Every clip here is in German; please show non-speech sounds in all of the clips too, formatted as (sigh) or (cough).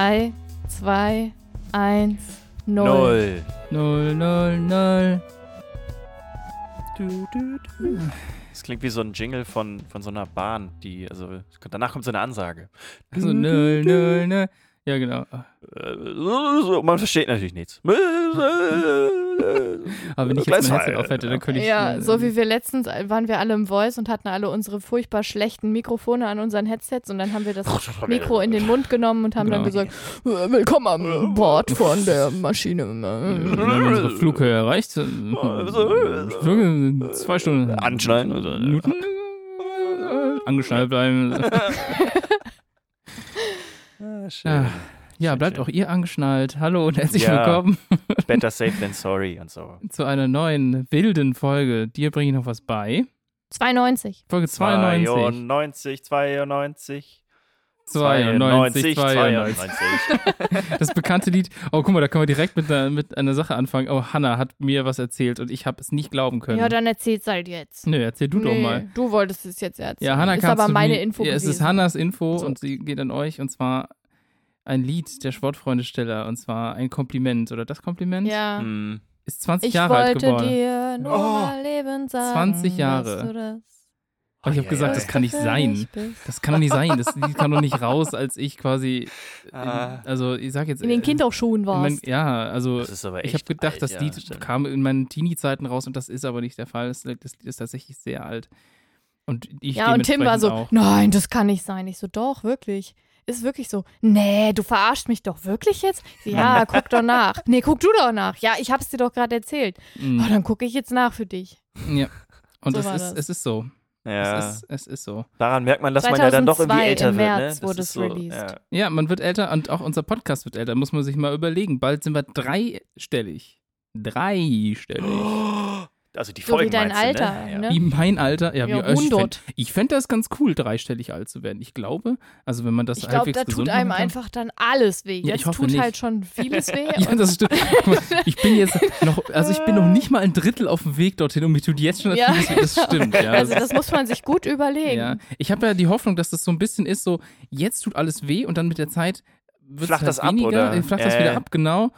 3, 2, 1, 0. Null. Null, null, null. Du, du, du. Das klingt wie so ein Jingle von, von so einer Bahn, die, also danach kommt so eine Ansage. Also null, null, null. Ja, genau. Äh, Man versteht natürlich nichts. (laughs) Aber wenn ich jetzt mein Headset aufhätte, dann könnte ich. Ja, äh, so wie wir letztens waren wir alle im Voice und hatten alle unsere furchtbar schlechten Mikrofone an unseren Headsets und dann haben wir das (laughs) Mikro in den Mund genommen und haben dann Genau. gesagt, "Äh, willkommen am Bord von der Maschine. (laughs) Wenn unsere Flughöhe erreicht. Flug in zwei Stunden. Anschneiden. oder- Minuten. äh, Angeschnallt bleiben. Ah, schön. Ah, Ja, Schön, bleibt schön. auch ihr angeschnallt. Hallo und herzlich Ja. willkommen Better safe than sorry und so. (laughs) zu einer neuen wilden Folge. Dir bringe ich noch was bei. 92. Folge 92. 92, 92. 92, 92. 92. Das bekannte Lied. Oh, guck mal, da können wir direkt mit einer, mit einer Sache anfangen. Oh, Hannah hat mir was erzählt und ich habe es nicht glauben können. Ja, dann erzähl's halt jetzt. Nö, erzähl du doch Nee, mal. Du wolltest es jetzt erzählen. Ja, Hannah ist aber meine mir- Info ja, Es ist. Hannas Info So. und sie geht an euch und zwar ein Lied der Sportfreundesteller und zwar ein Kompliment oder das Kompliment Ja. Hm. ist 20 Ich Jahre alt wollte geworden. dir nur Oh. mal Leben sagen. 20 Jahre. dass du das Oh, ich habe ja, gesagt, ja, das ja. kann nicht sein. Das kann doch nicht sein. Das Lied kam doch nicht (laughs) raus, als ich quasi, in, Ah. also ich sag jetzt In den äh, Kinderschuhen in mein, warst. ja, also Das ist aber echt ich habe gedacht, alt, das ja, Lied stimmt. kam in meinen Teenie-Zeiten raus und das ist aber nicht der Fall. Das, das Lied ist tatsächlich sehr alt. Und ich ja, und Tim war so, auch. nein, das kann nicht sein. Ich so, doch, wirklich. Ist wirklich so. Nee, du verarscht mich doch wirklich jetzt? Ja, (laughs) guck doch nach. Nee, guck du doch nach. Ja, ich hab's dir doch gerade erzählt. Mm, Oh, dann gucke ich jetzt nach für dich. ja. Und So es, ist, das. es ist so. Ja. Es, ist, es ist so. Daran merkt man, dass man ja dann doch irgendwie 2002 älter im wird. Ne? März wurde ist es so, released. Ja. Ja, man wird älter und auch unser Podcast wird älter. Muss man sich mal überlegen. Bald sind wir dreistellig. Dreistellig. (gasps) (laughs) Also die So wie Folgen dein meinst du, Alter, Ne? Ja. ne? Wie mein Alter. Ja, Ja, wie, also ich fänd- 100. ich fände das ganz cool, dreistellig alt zu werden. Ich glaube, also wenn man das Ich glaube, halbwegs da tut einem kann. einfach dann alles weh. Ja, ich Jetzt hoffe tut nicht. halt schon vieles (laughs) weh. Ja, das stimmt. Ich bin jetzt noch, also ich bin noch nicht mal ein Drittel auf dem Weg dorthin und mir tut jetzt schon Ja. vieles weh. Das stimmt, ja. also das muss man sich gut überlegen. ja. Ich habe ja die Hoffnung, dass das so ein bisschen ist, so jetzt tut alles weh und dann mit der Zeit wird Flacht halt das ab, weniger, oder? äh, flacht das Äh. wieder ab, genau.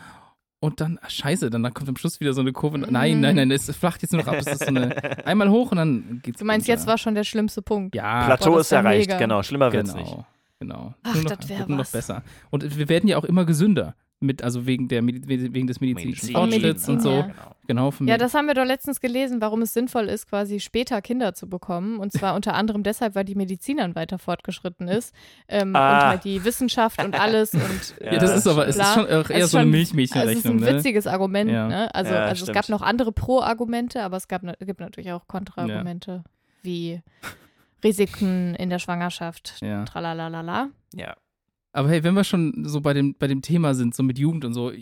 Und dann, ach, scheiße, dann, dann kommt am Schluss wieder so eine Kurve. Mhm. Nein, nein, nein, es flacht jetzt nur noch ab. Es ist so eine, (laughs) einmal hoch und dann geht's Du meinst, runter. jetzt war schon der schlimmste Punkt. Ja, Plateau Boah, ist erreicht, mega. genau. Schlimmer wird's nicht. Genau, genau. Ach, Nur noch, das wär wird nur noch besser. Und wir werden ja auch immer gesünder. Mit, also wegen, der, Medi- wegen des medizinischen Medizin, Fortschritts und so. ja. Genau. Genau, von Ja, das haben wir doch letztens gelesen, warum es sinnvoll ist, quasi später Kinder zu bekommen. Und zwar unter anderem deshalb, weil die Medizin dann weiter fortgeschritten ist. Ähm, Ah. Und halt die Wissenschaft und alles. (laughs) Und, Ja, das ist aber, es ist schon auch eher Also so eine Milchmädchenrechnung. Also es ist ein ne? witziges Argument. Ja. Ne? Also, Ja, also es gab noch andere Pro-Argumente, aber es gab, gibt natürlich auch Kontra-Argumente, wie Risiken in der Schwangerschaft. Ja. Tralalala. Ja. Aber hey, wenn wir schon so bei dem, bei dem Thema sind, so mit Jugend und so,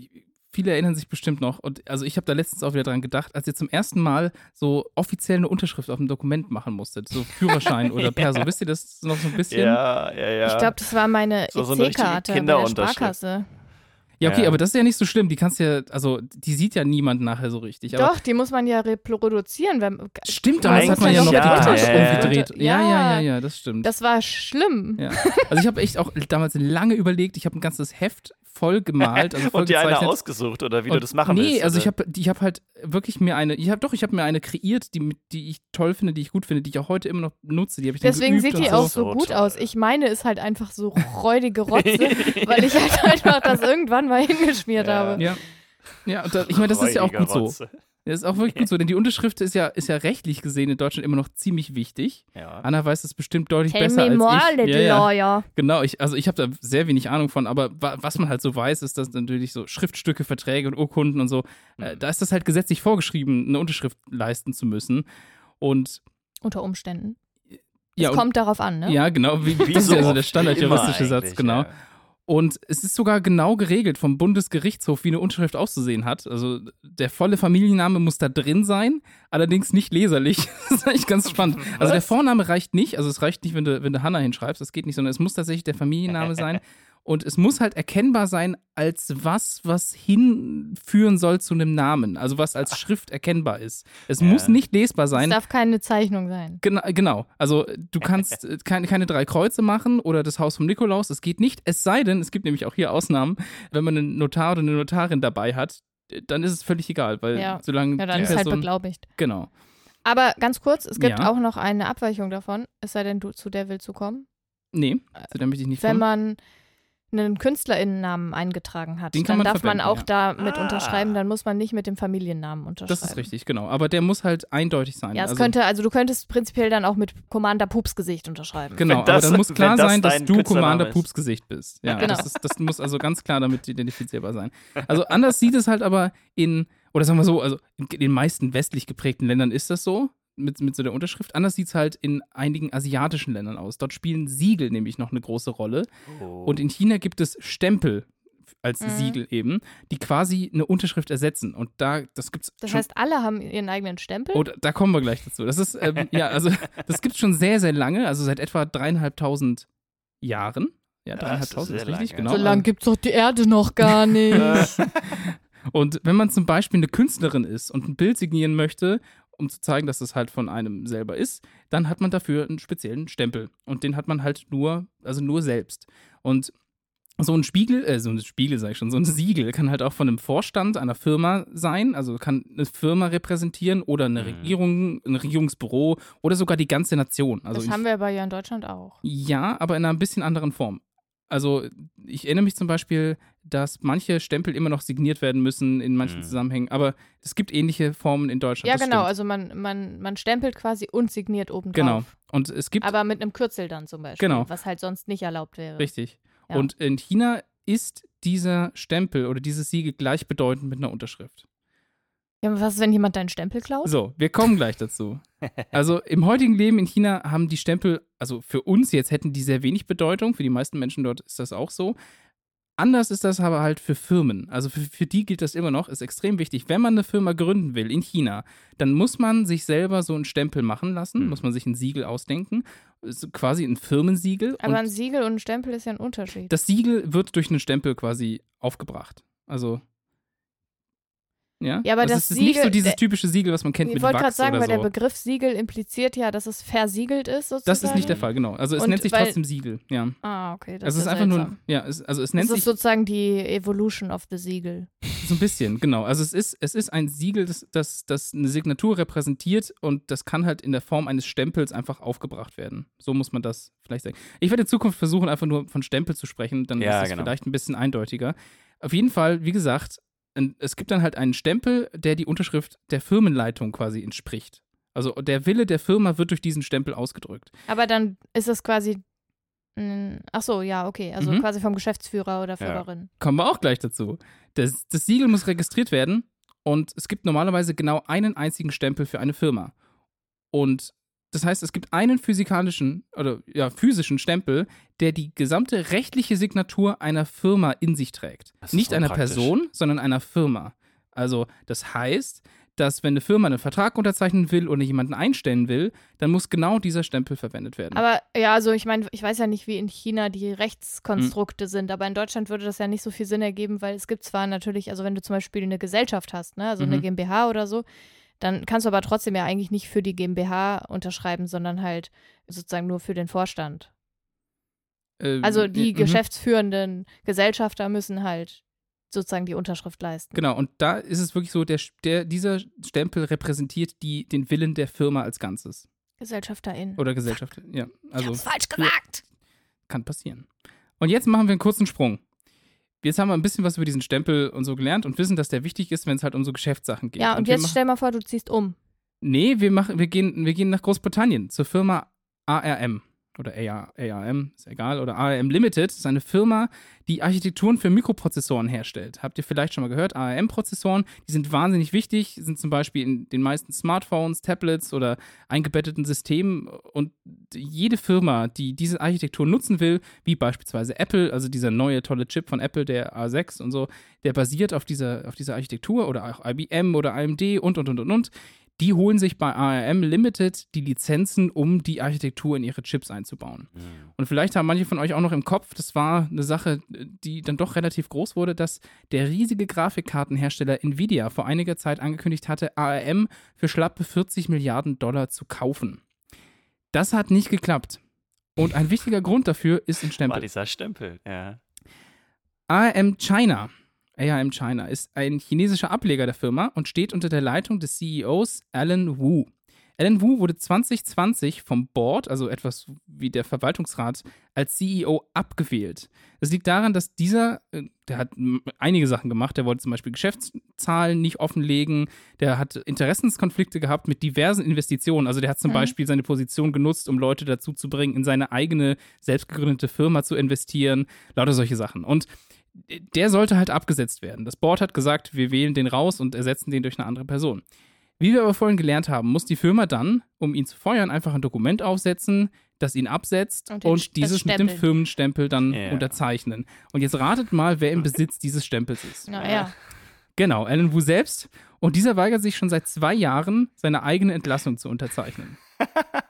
viele erinnern sich bestimmt noch. Und also ich habe da letztens auch wieder dran gedacht, als ihr zum ersten Mal so offiziell eine Unterschrift auf einem Dokument machen musstet, so Führerschein (laughs) oder Perso. Wisst ihr das noch so ein bisschen? Ja, ja, ja. Ich glaube, das war meine So- so EC-Karte bei der. Sparkasse. Ja, okay, Ja. aber das ist ja nicht so schlimm. Die kannst ja, also die sieht ja niemand nachher so richtig. Aber Doch, die muss man ja reproduzieren. Wenn, Stimmt, damals hat man ja noch ja, die Tasche ja, umgedreht. Ja, ja, ja, ja, das stimmt. Das war schlimm. ja. Also ich habe echt auch damals lange überlegt, ich habe ein ganzes Heft voll gemalt, also voll (laughs) Und dir eine ausgesucht oder wie Und du das machen nee, willst. also ich habe ich hab halt wirklich mir eine, ich habe doch, ich habe mir eine kreiert, die, die ich toll finde, die ich gut finde, die ich auch heute immer noch nutze. Die habe ich Deswegen sieht die so. auch so So gut toll. aus. Ich meine, ist halt einfach so (laughs) räudige Rotze, weil ich halt (laughs) einfach das irgendwann mal hingeschmiert Ja. habe. Ja. Ja, und da, ich meine, das ist ja auch gut so. Das ist auch wirklich gut so, denn die Unterschrift ist ja, ist ja rechtlich gesehen in Deutschland immer noch ziemlich wichtig. Ja. Anna weiß das bestimmt deutlich Tell besser me more, als ich. little ja, ja. lawyer. Genau, ich, also ich habe da sehr wenig Ahnung von, aber wa was man halt so weiß, ist, dass natürlich so Schriftstücke, Verträge und Urkunden und so, äh, Mhm. da ist das halt gesetzlich vorgeschrieben, eine Unterschrift leisten zu müssen. Und Unter Umständen. ja, es kommt darauf an, ne? ja genau, wie, Wie das ist so ja so der standardjuristische Satz, genau. ja. Und es ist sogar genau geregelt vom Bundesgerichtshof, wie eine Unterschrift auszusehen hat. Also der volle Familienname muss da drin sein, allerdings nicht leserlich. (laughs) das ist eigentlich ganz spannend. Also der? Vorname reicht nicht, also es reicht nicht, wenn du, wenn du Hanna hinschreibst, das geht nicht, sondern es muss tatsächlich der Familienname sein. Und es muss halt erkennbar sein als was, was hinführen soll zu einem Namen. Also was als Schrift erkennbar ist. Es Ja. muss nicht lesbar Es sein. darf keine Zeichnung sein. Genau, genau. Also du kannst äh, keine, keine drei Kreuze machen oder das Haus vom Nikolaus. Das geht nicht. Es sei denn, es gibt nämlich auch hier Ausnahmen, wenn man einen Notar oder eine Notarin dabei hat, äh, dann ist es völlig egal, weil Ja. solange Ja, dann die ist halt Person, beglaubigt. genau. Aber ganz kurz, es gibt Ja. auch noch eine Abweichung davon, es sei denn, du, zu der willst du kommen. Nee, zu der möchte ich nicht Wenn von. man einen KünstlerInnennamen eingetragen hat, Den kann dann man darf man auch ja. da mit Ah. unterschreiben, dann muss man nicht mit dem Familiennamen unterschreiben. Das ist richtig, genau. Aber der muss halt eindeutig sein. Ja, es also, könnte, also du könntest prinzipiell dann auch mit Commander Pupsgesicht unterschreiben. Genau, das- aber dann muss klar das sein, dass du Commander ist. Pups Gesicht bist. Ja, Genau. das, ist, das muss also ganz klar damit identifizierbar sein. Also anders sieht es halt aber in, oder sagen wir so, also in den meisten westlich geprägten Ländern ist das so, mit, mit so der Unterschrift. Anders sieht es halt in einigen asiatischen Ländern aus. Dort spielen Siegel nämlich noch eine große Rolle. Oh. Und in China gibt es Stempel als Mhm. Siegel eben, die quasi eine Unterschrift ersetzen. Und da, das gibt's Das schon heißt, alle haben ihren eigenen Stempel. Oh, da, da kommen wir gleich dazu. Das ist, ähm, (laughs) ja, also das gibt es schon sehr, sehr lange, also seit etwa dreieinhalbtausend Jahren. Ja, dreieinhalbtausend ist ist, richtig, lange. genau. so lange gibt es doch die Erde noch gar (laughs) nicht. (laughs) Und wenn man zum Beispiel eine Künstlerin ist und ein Bild signieren möchte, um zu zeigen, dass es halt von einem selber ist, dann hat man dafür einen speziellen Stempel. Und den hat man halt nur, also nur selbst. Und so ein Spiegel, äh, so ein Spiegel sag ich schon, so ein Siegel kann halt auch von einem Vorstand einer Firma sein, also kann eine Firma repräsentieren oder eine Mhm. Regierung, ein Regierungsbüro oder sogar die ganze Nation. Also das haben wir aber ja in Deutschland auch. ja, aber in einer ein bisschen anderen Form. Also ich erinnere mich zum Beispiel, dass manche Stempel immer noch signiert werden müssen in manchen Mhm. Zusammenhängen, aber es gibt ähnliche Formen in Deutschland. Ja, das genau. Stimmt. Also man, man, man stempelt quasi und signiert oben drauf. Genau. Und es gibt, Aber mit einem Kürzel dann zum Beispiel. Genau. Was halt sonst nicht erlaubt wäre. richtig. Ja. Und in China ist dieser Stempel oder dieses Siegel gleichbedeutend mit einer Unterschrift. Ja, aber was ist, wenn jemand deinen Stempel klaut? So, wir kommen gleich dazu. (laughs) Also im heutigen Leben in China haben die Stempel, also für uns jetzt hätten die sehr wenig Bedeutung, für die meisten Menschen dort ist das auch so. Anders ist das aber halt für Firmen. Also für, für die gilt das immer noch, ist extrem wichtig. Wenn man eine Firma gründen will in China, dann muss man sich selber so einen Stempel machen lassen, Hm. muss man sich ein Siegel ausdenken, ist quasi ein Firmensiegel. Aber ein Siegel und ein Stempel ist ja ein Unterschied. das Siegel wird durch einen Stempel quasi aufgebracht. Also ja, Ja, aber also das es ist nicht so Siegel- dieses typische Siegel, was man kennt ich mit wollte gerade Wachs sagen, weil so. der Begriff Siegel impliziert ja, dass es versiegelt ist sozusagen. Das ist nicht der Fall, genau. Also es Und nennt sich weil- trotzdem Siegel, ja. Ah, okay. Das also es ist ist einfach seltsam. nur, ja, es, also es nennt Das ist sich sozusagen die Evolution of the Siegel. so ein bisschen, genau. Also es ist, es ist ein Siegel, das, das, das eine Signatur repräsentiert und das kann halt in der Form eines Stempels einfach aufgebracht werden. So muss man das vielleicht sagen. Ich werde in Zukunft versuchen, einfach nur von Stempel zu sprechen, dann Ja, ist das genau. vielleicht ein bisschen eindeutiger. Auf jeden Fall, wie gesagt, es gibt dann halt einen Stempel, der die Unterschrift der Firmenleitung quasi entspricht. Also der Wille der Firma wird durch diesen Stempel ausgedrückt. Aber dann ist es quasi. Ach so, ja, okay. Also Mhm. quasi vom Geschäftsführer oder Führerin. Kommen wir auch gleich dazu. Das, das Siegel muss registriert werden und es gibt normalerweise genau einen einzigen Stempel für eine Firma. Und das heißt, es gibt einen physikalischen oder ja, physischen Stempel, der die gesamte rechtliche Signatur einer Firma in sich trägt. Nicht einer praktisch. Person, sondern einer Firma. Also, das heißt, dass wenn eine Firma einen Vertrag unterzeichnen will oder jemanden einstellen will, dann muss genau dieser Stempel verwendet werden. Aber ja, also ich meine, ich weiß ja nicht, wie in China die. Rechtskonstrukte sind, aber in Deutschland würde das ja nicht so viel Sinn ergeben, weil es gibt zwar natürlich, also wenn du zum Beispiel eine Gesellschaft hast, ne, also eine Mhm. GmbH oder so, dann kannst du aber trotzdem ja eigentlich nicht für die GmbH unterschreiben, sondern halt sozusagen nur für den Vorstand. Ähm, Also die mhm. geschäftsführenden Gesellschafter müssen halt sozusagen die Unterschrift leisten. Genau, und da ist es wirklich so, der, der, dieser Stempel repräsentiert die, den Willen der Firma als Ganzes. GesellschafterInnen. Oder Gesellschaft. Ja, also falsch für- kann passieren. Und jetzt machen wir einen kurzen Sprung. Jetzt haben wir ein bisschen was über diesen Stempel und so gelernt und wissen, dass der wichtig ist, wenn es halt um so Geschäftssachen geht. Ja, und wir jetzt stell mal vor, du ziehst um. Nee, wir, machen, wir, gehen, wir gehen nach Großbritannien zur Firma ARM oder AR, ARM, ist egal, oder ARM Limited. Ist eine Firma, die Architekturen für Mikroprozessoren herstellt. Habt ihr vielleicht schon mal gehört? ARM-Prozessoren, die sind wahnsinnig wichtig, sind zum Beispiel in den meisten Smartphones, Tablets oder eingebetteten Systemen. Und jede Firma, die diese Architektur nutzen will, wie beispielsweise Apple, also dieser neue tolle Chip von Apple, der A6 und so, der basiert auf dieser, auf dieser Architektur oder auch IBM oder AMD und, und, und, und, und die holen sich bei ARM Limited die Lizenzen, um die Architektur in ihre Chips einzubauen. Mhm. Und vielleicht haben manche von euch auch noch im Kopf, das war eine Sache, die dann doch relativ groß wurde, dass der riesige Grafikkartenhersteller Nvidia vor einiger Zeit angekündigt hatte, ARM für schlappe 40 Milliarden Dollar zu kaufen. Das hat nicht geklappt. Und ein wichtiger Grund dafür ist ein (laughs) War Stempel. dieser Stempel, ja. ARM China. ARM China ist ein chinesischer Ableger der Firma und steht unter der Leitung des CEOs Alan Wu. Alan Wu wurde 2020 vom Board, also etwas wie der Verwaltungsrat, als CEO abgewählt. Das liegt daran, dass dieser, äh, der hat einige Sachen gemacht. Der wollte zum Beispiel Geschäftszahlen nicht offenlegen. Der hat Interessenskonflikte gehabt mit diversen Investitionen. Also der hat zum Mhm. Beispiel seine Position genutzt, um Leute dazu zu bringen, in seine eigene selbstgegründete Firma zu investieren. Lauter solche Sachen. Und der sollte halt abgesetzt werden. Das Board hat gesagt, wir wählen den raus und ersetzen den durch eine andere Person. Wie wir aber vorhin gelernt haben, muss die Firma dann, um ihn zu feuern, einfach ein Dokument aufsetzen, das ihn absetzt Und und, dieses mit dem. Firmenstempel dann Ja. unterzeichnen. Und jetzt ratet mal, wer im Besitz dieses Stempels ist. Naja. Genau, Alan Wu selbst. Und dieser weigert sich schon seit zwei Jahren, seine eigene Entlassung zu unterzeichnen. (laughs)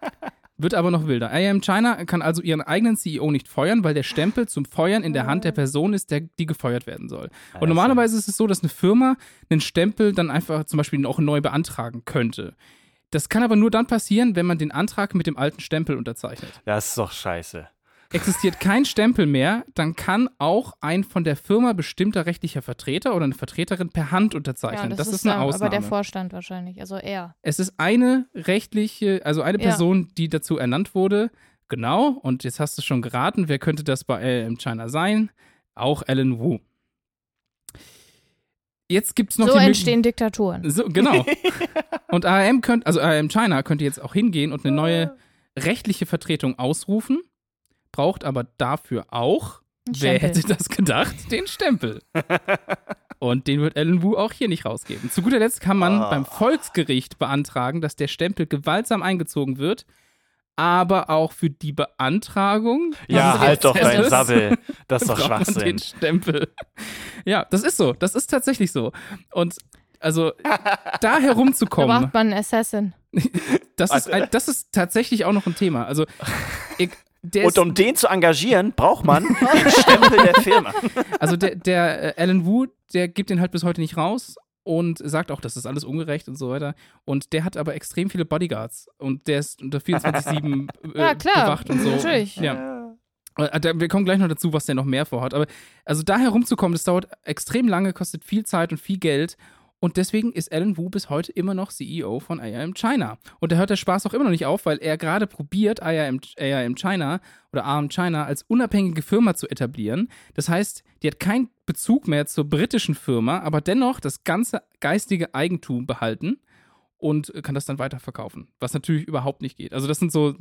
Wird aber noch wilder. IAM China kann also ihren eigenen CEO nicht feuern, weil der Stempel zum Feuern in der Hand der Person ist, der, die gefeuert werden soll. Und normalerweise ist es so, dass eine Firma einen Stempel dann einfach zum Beispiel auch neu beantragen könnte. Das kann aber nur dann passieren, wenn man den Antrag mit dem alten Stempel unterzeichnet. Das ist doch scheiße. Existiert kein Stempel mehr, dann kann auch ein von der Firma bestimmter rechtlicher Vertreter oder eine Vertreterin per Hand Ja, unterzeichnen. das, das, ist ist eine dann Ausnahme. aber der Vorstand wahrscheinlich, also er. Es ist eine rechtliche, also eine Ja. Person, die dazu ernannt wurde. Genau. Und jetzt hast du schon geraten, wer könnte das bei LM China sein? Auch Alan Wu. Jetzt gibt es noch So die entstehen Diktaturen. So, genau. (laughs) und ARM könnte, also ARM China könnte jetzt auch hingehen und eine neue rechtliche Vertretung ausrufen, braucht aber dafür auch, wer hätte das gedacht, (laughs) den Stempel. (laughs) und den wird Alan Wu auch hier nicht rausgeben. Zu guter Letzt kann man Ah. beim Volksgericht beantragen, dass der Stempel gewaltsam eingezogen wird, aber auch für die Beantragung. Ja, halt doch dein Sabbel. (laughs) Das ist doch Schwachsinn. den Stempel. Ja, das ist so. Das ist tatsächlich so. Und also da Da herumzukommen, braucht man einen Assassin. das ist, das ist tatsächlich auch noch ein Thema. Also ich, der Und um den zu engagieren, braucht man (laughs) den Stempel der Firma. also der, der äh, Alan Wu, der gibt den halt bis heute nicht raus und sagt auch, das ist alles ungerecht und so weiter. Und der hat aber extrem viele Bodyguards und der ist unter 24-7 (laughs) äh, Ja, klar. bewacht und so. Natürlich. Ja. Äh, Wir kommen gleich noch dazu, was der noch mehr vorhat. Aber also da herumzukommen, das dauert extrem lange, kostet viel Zeit und viel Geld. Und deswegen ist Alan Wu bis heute immer noch CEO von ARM China. Und da hört der Spaß auch immer noch nicht auf, weil er gerade probiert, ARM, ARM China oder ARM China als unabhängige Firma zu etablieren. Das heißt, die hat keinen Bezug mehr zur britischen Firma, aber dennoch das ganze geistige Eigentum behalten und kann das dann weiterverkaufen. Was natürlich überhaupt nicht geht. Also das sind so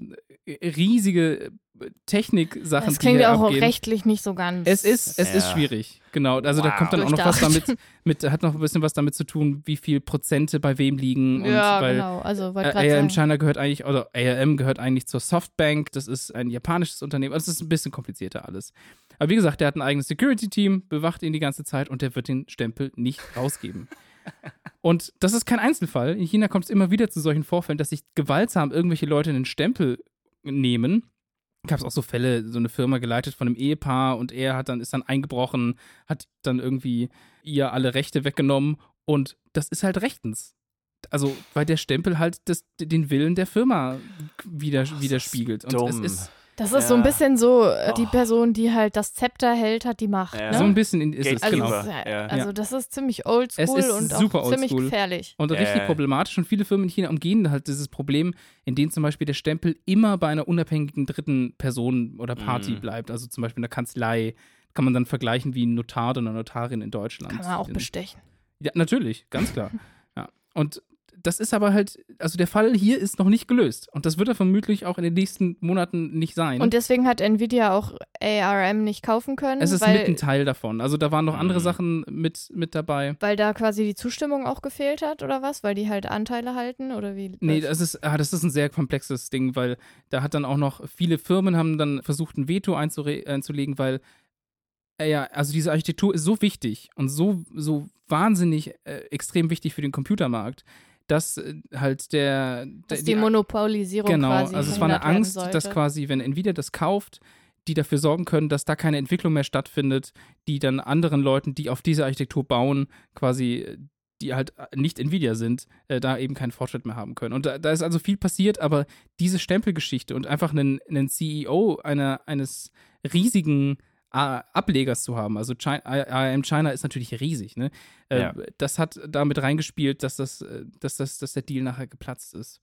äh, riesige äh, Technik-Sachen, Das klingt ja auch abgehen. rechtlich nicht so ganz. Es ist, es ist Ja. schwierig, genau. Also da Wow. kommt dann auch noch was damit, (laughs) mit, hat noch ein bisschen was damit zu tun, wie viel Prozente bei wem liegen. Und Ja, weil genau. Also äh, ARM. China gehört eigentlich, oder ARM gehört eigentlich zur Softbank, das ist ein japanisches Unternehmen. Also es ist ein bisschen komplizierter alles. Aber wie gesagt, der hat ein eigenes Security-Team, bewacht ihn die ganze Zeit und der wird den Stempel nicht rausgeben. Und das ist kein Einzelfall. In China kommt es immer wieder zu solchen Vorfällen, dass sich gewaltsam irgendwelche Leute einen Stempel nehmen. Gab es auch so Fälle, so eine Firma geleitet von einem Ehepaar und er hat dann, ist dann eingebrochen, hat dann irgendwie ihr alle Rechte weggenommen und das ist halt rechtens. Also, weil der Stempel halt das, den Willen der Firma wieder, ist widerspiegelt. Und dumm. es ist Das ist so ein Ja. bisschen so, äh, die Oh. Person, die halt das Zepter hält, hat die Macht. Ja. Ne? so ein bisschen in, ist es, Gatekeeper. genau. Also, es ist, Ja. also das ist ziemlich oldschool Es ist und super auch ziemlich gefährlich. Und Ja, richtig ja. problematisch. Und viele Firmen in China umgehen halt dieses Problem, in dem zum Beispiel der Stempel immer bei einer unabhängigen dritten Person oder Party Mhm. bleibt. Also zum Beispiel in der Kanzlei. Kann man dann vergleichen wie ein Notar oder eine Notarin in Deutschland. Kann man auch In- bestechen. Ja, natürlich, ganz klar. (laughs) ja. Und das ist aber halt, also der Fall hier ist noch nicht gelöst. Und das wird er vermutlich auch in den nächsten Monaten nicht sein. Und deswegen hat Nvidia auch ARM nicht kaufen können, es ist weil, mit ein Teil davon. Also da waren noch andere Mhm. Sachen mit, mit dabei. weil da quasi die Zustimmung auch gefehlt hat oder was? Weil die halt Anteile halten oder wie? Nee, das ist, ah, das ist ein sehr komplexes Ding, weil da hat dann auch noch viele Firmen haben dann versucht, ein Veto einzulegen, weil äh, ja, also diese Architektur ist so wichtig und so, so wahnsinnig äh, extrem wichtig für den Computermarkt, dass äh, halt der, Dass der die Monopolisierung Genau, quasi also es war eine Angst, dass quasi, wenn Nvidia das kauft, die dafür sorgen können, dass da keine Entwicklung mehr stattfindet, die dann anderen Leuten, die auf diese Architektur bauen, quasi, die halt nicht Nvidia sind, äh, da eben keinen Fortschritt mehr haben können. Und da, da ist also viel passiert, aber diese Stempelgeschichte und einfach einen, einen CEO einer, eines riesigen äh, Ablegers zu haben, also China, IAM China ist natürlich riesig, ne? Äh, Ja. Das hat damit reingespielt, dass das, äh, dass das, dass der Deal nachher geplatzt ist.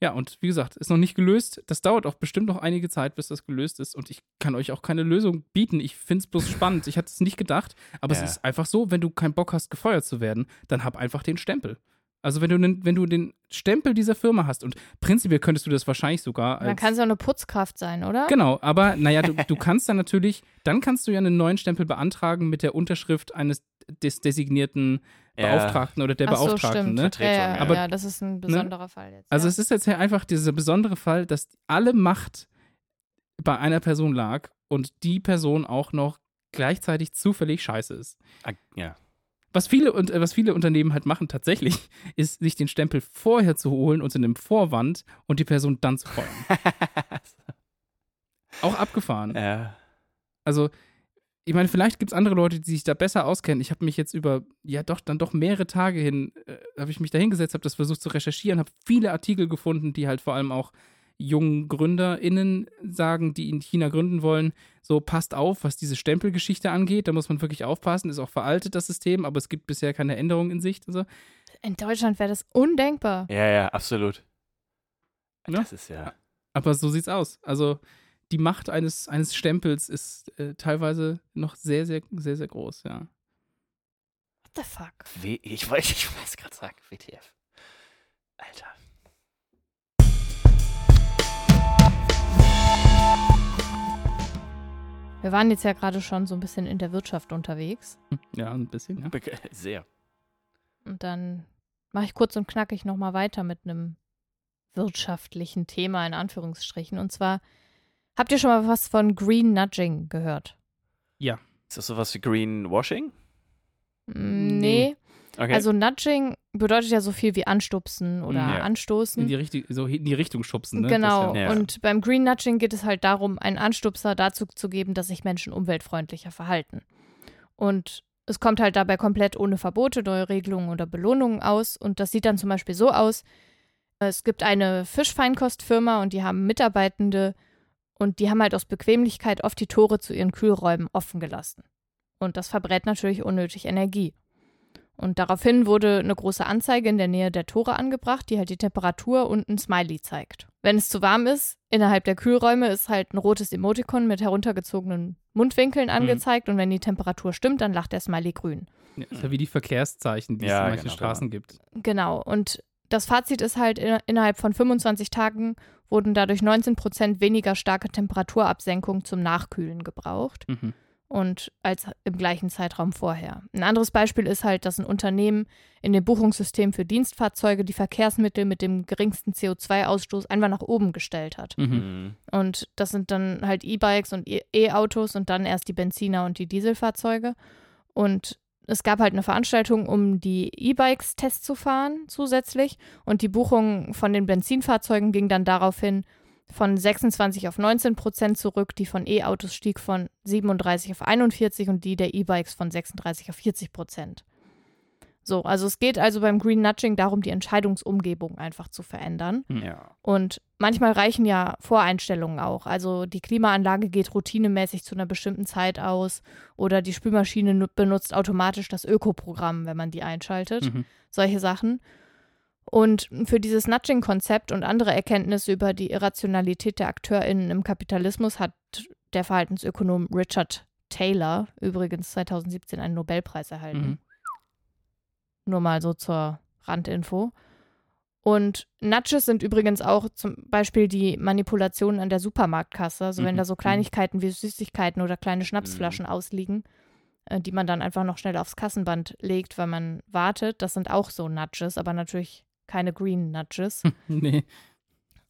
Ja, und wie gesagt, ist noch nicht gelöst. Das dauert auch bestimmt noch einige Zeit, bis das gelöst ist. Und ich kann euch auch keine Lösung bieten. Ich finde es bloß spannend. Ich hatte es nicht gedacht. Aber Ja. es ist einfach so, wenn du keinen Bock hast, gefeuert zu werden, dann hab einfach den Stempel. Also wenn du, den, wenn du den Stempel dieser Firma hast und prinzipiell könntest du das wahrscheinlich sogar als Man kann es ja eine Putzkraft sein, oder? Genau, aber naja, du, du (laughs) kannst dann natürlich, dann kannst du ja einen neuen Stempel beantragen mit der Unterschrift eines des designierten Ja. Beauftragten oder der Ach so, Beauftragten. stimmt. Ne? Vertretung, ja, ja, ja. Aber- ja, das ist ein besonderer Fall jetzt. Also ja. es ist jetzt ja einfach dieser besondere Fall, dass alle Macht bei einer Person lag und die Person auch noch gleichzeitig zufällig scheiße ist. Ah, Ja. Was viele, und, äh, was viele Unternehmen halt machen tatsächlich, (laughs) ist, sich den Stempel vorher zu holen unter einem Vorwand und die Person dann zu feuern. (laughs) Auch abgefahren. ja. Also, ich meine, vielleicht gibt es andere Leute, die sich da besser auskennen. Ich habe mich jetzt über, ja doch, dann doch mehrere Tage hin, äh, habe ich mich da hingesetzt, habe das versucht zu recherchieren, habe viele Artikel gefunden, die halt vor allem auch jungen GründerInnen sagen, die in China gründen wollen, so passt auf, was diese Stempelgeschichte angeht. Da muss man wirklich aufpassen. Ist auch veraltet, das System, aber es gibt bisher keine Änderung in Sicht. Also, In Deutschland wäre das undenkbar. Ja, ja, absolut. Ja. Das ist ja. aber so sieht's aus. Also, die Macht eines, eines Stempels ist äh, teilweise noch sehr, sehr, sehr, sehr groß, ja. What the fuck? W ich wollte ich wollte es gerade sagen, WTF. Alter. Wir waren jetzt ja gerade schon so ein bisschen in der Wirtschaft unterwegs. (laughs) Ja, ein bisschen, ja. (laughs) Sehr. Und dann mache ich kurz und knackig nochmal weiter mit einem wirtschaftlichen Thema in Anführungsstrichen. Und zwar, habt ihr schon mal was von Green Nudging gehört? Ist das sowas wie Greenwashing? Mm, Nee. Okay. Also Nudging bedeutet ja so viel wie anstupsen oder Ja. In In anstoßen. die, Richtung, so in die Richtung schubsen, ne? Genau. Ja. Und beim Green Nudging geht es halt darum, einen Anstupser dazu zu geben, dass sich Menschen umweltfreundlicher verhalten. Und es kommt halt dabei komplett ohne Verbote, neue Regelungen oder Belohnungen aus. Und das sieht dann zum Beispiel so aus: Es gibt eine Fischfeinkostfirma und die haben Mitarbeitende und die haben halt aus Bequemlichkeit oft die Tore zu ihren Kühlräumen offen gelassen. Und das verbrät natürlich unnötig Energie. Und daraufhin wurde eine große Anzeige in der Nähe der Tore angebracht, die halt die Temperatur und ein Smiley zeigt. Wenn es zu warm ist, innerhalb der Kühlräume ist halt ein rotes Emoticon mit heruntergezogenen Mundwinkeln angezeigt und wenn die Temperatur stimmt, dann lacht der Smiley grün. ja, ist ja wie die Verkehrszeichen, die es Ja, in manchen genau, Straßen gibt. Genau. Und das Fazit ist halt, in, innerhalb von 25 Tagen wurden dadurch 19 Prozent weniger starke Temperaturabsenkungen zum Nachkühlen gebraucht. Mhm. Und als im gleichen Zeitraum vorher. Ein anderes Beispiel ist halt, dass ein Unternehmen in dem Buchungssystem für Dienstfahrzeuge die Verkehrsmittel mit dem geringsten CO2-Ausstoß einfach nach oben gestellt hat. Mhm. Mhm. Und das sind dann halt E-Bikes und E- E-Autos und dann erst die Benziner und die Dieselfahrzeuge. Und es gab halt eine Veranstaltung, um die E-Bikes Test zu fahren zusätzlich. Und die Buchung von den Benzinfahrzeugen ging dann daraufhin von 26 auf 19 Prozent zurück. Die von E-Autos stieg von 37 auf 41 und die der E-Bikes von 36 auf 40 Prozent. So, also es geht also beim Green Nudging darum, die Entscheidungsumgebung einfach zu verändern. Ja. Und manchmal reichen ja Voreinstellungen auch. Also die Klimaanlage geht routinemäßig zu einer bestimmten Zeit aus oder die Spülmaschine nu- benutzt automatisch das Ökoprogramm, wenn man die einschaltet. Mhm. Solche Sachen. Und für dieses Nudging-Konzept und andere Erkenntnisse über die Irrationalität der AkteurInnen im Kapitalismus hat der Verhaltensökonom Richard Taylor übrigens 2017 einen Nobelpreis erhalten. Mhm. Nur mal so zur Randinfo. Und Nudges sind übrigens auch zum Beispiel die Manipulationen an der Supermarktkasse. Also wenn Mhm, da so mhm. Kleinigkeiten wie Süßigkeiten oder kleine Schnapsflaschen ausliegen, äh, die man dann einfach noch schnell aufs Kassenband legt, weil man wartet. Das sind auch so Nudges, aber natürlich keine Green Nudges. (laughs) Nee.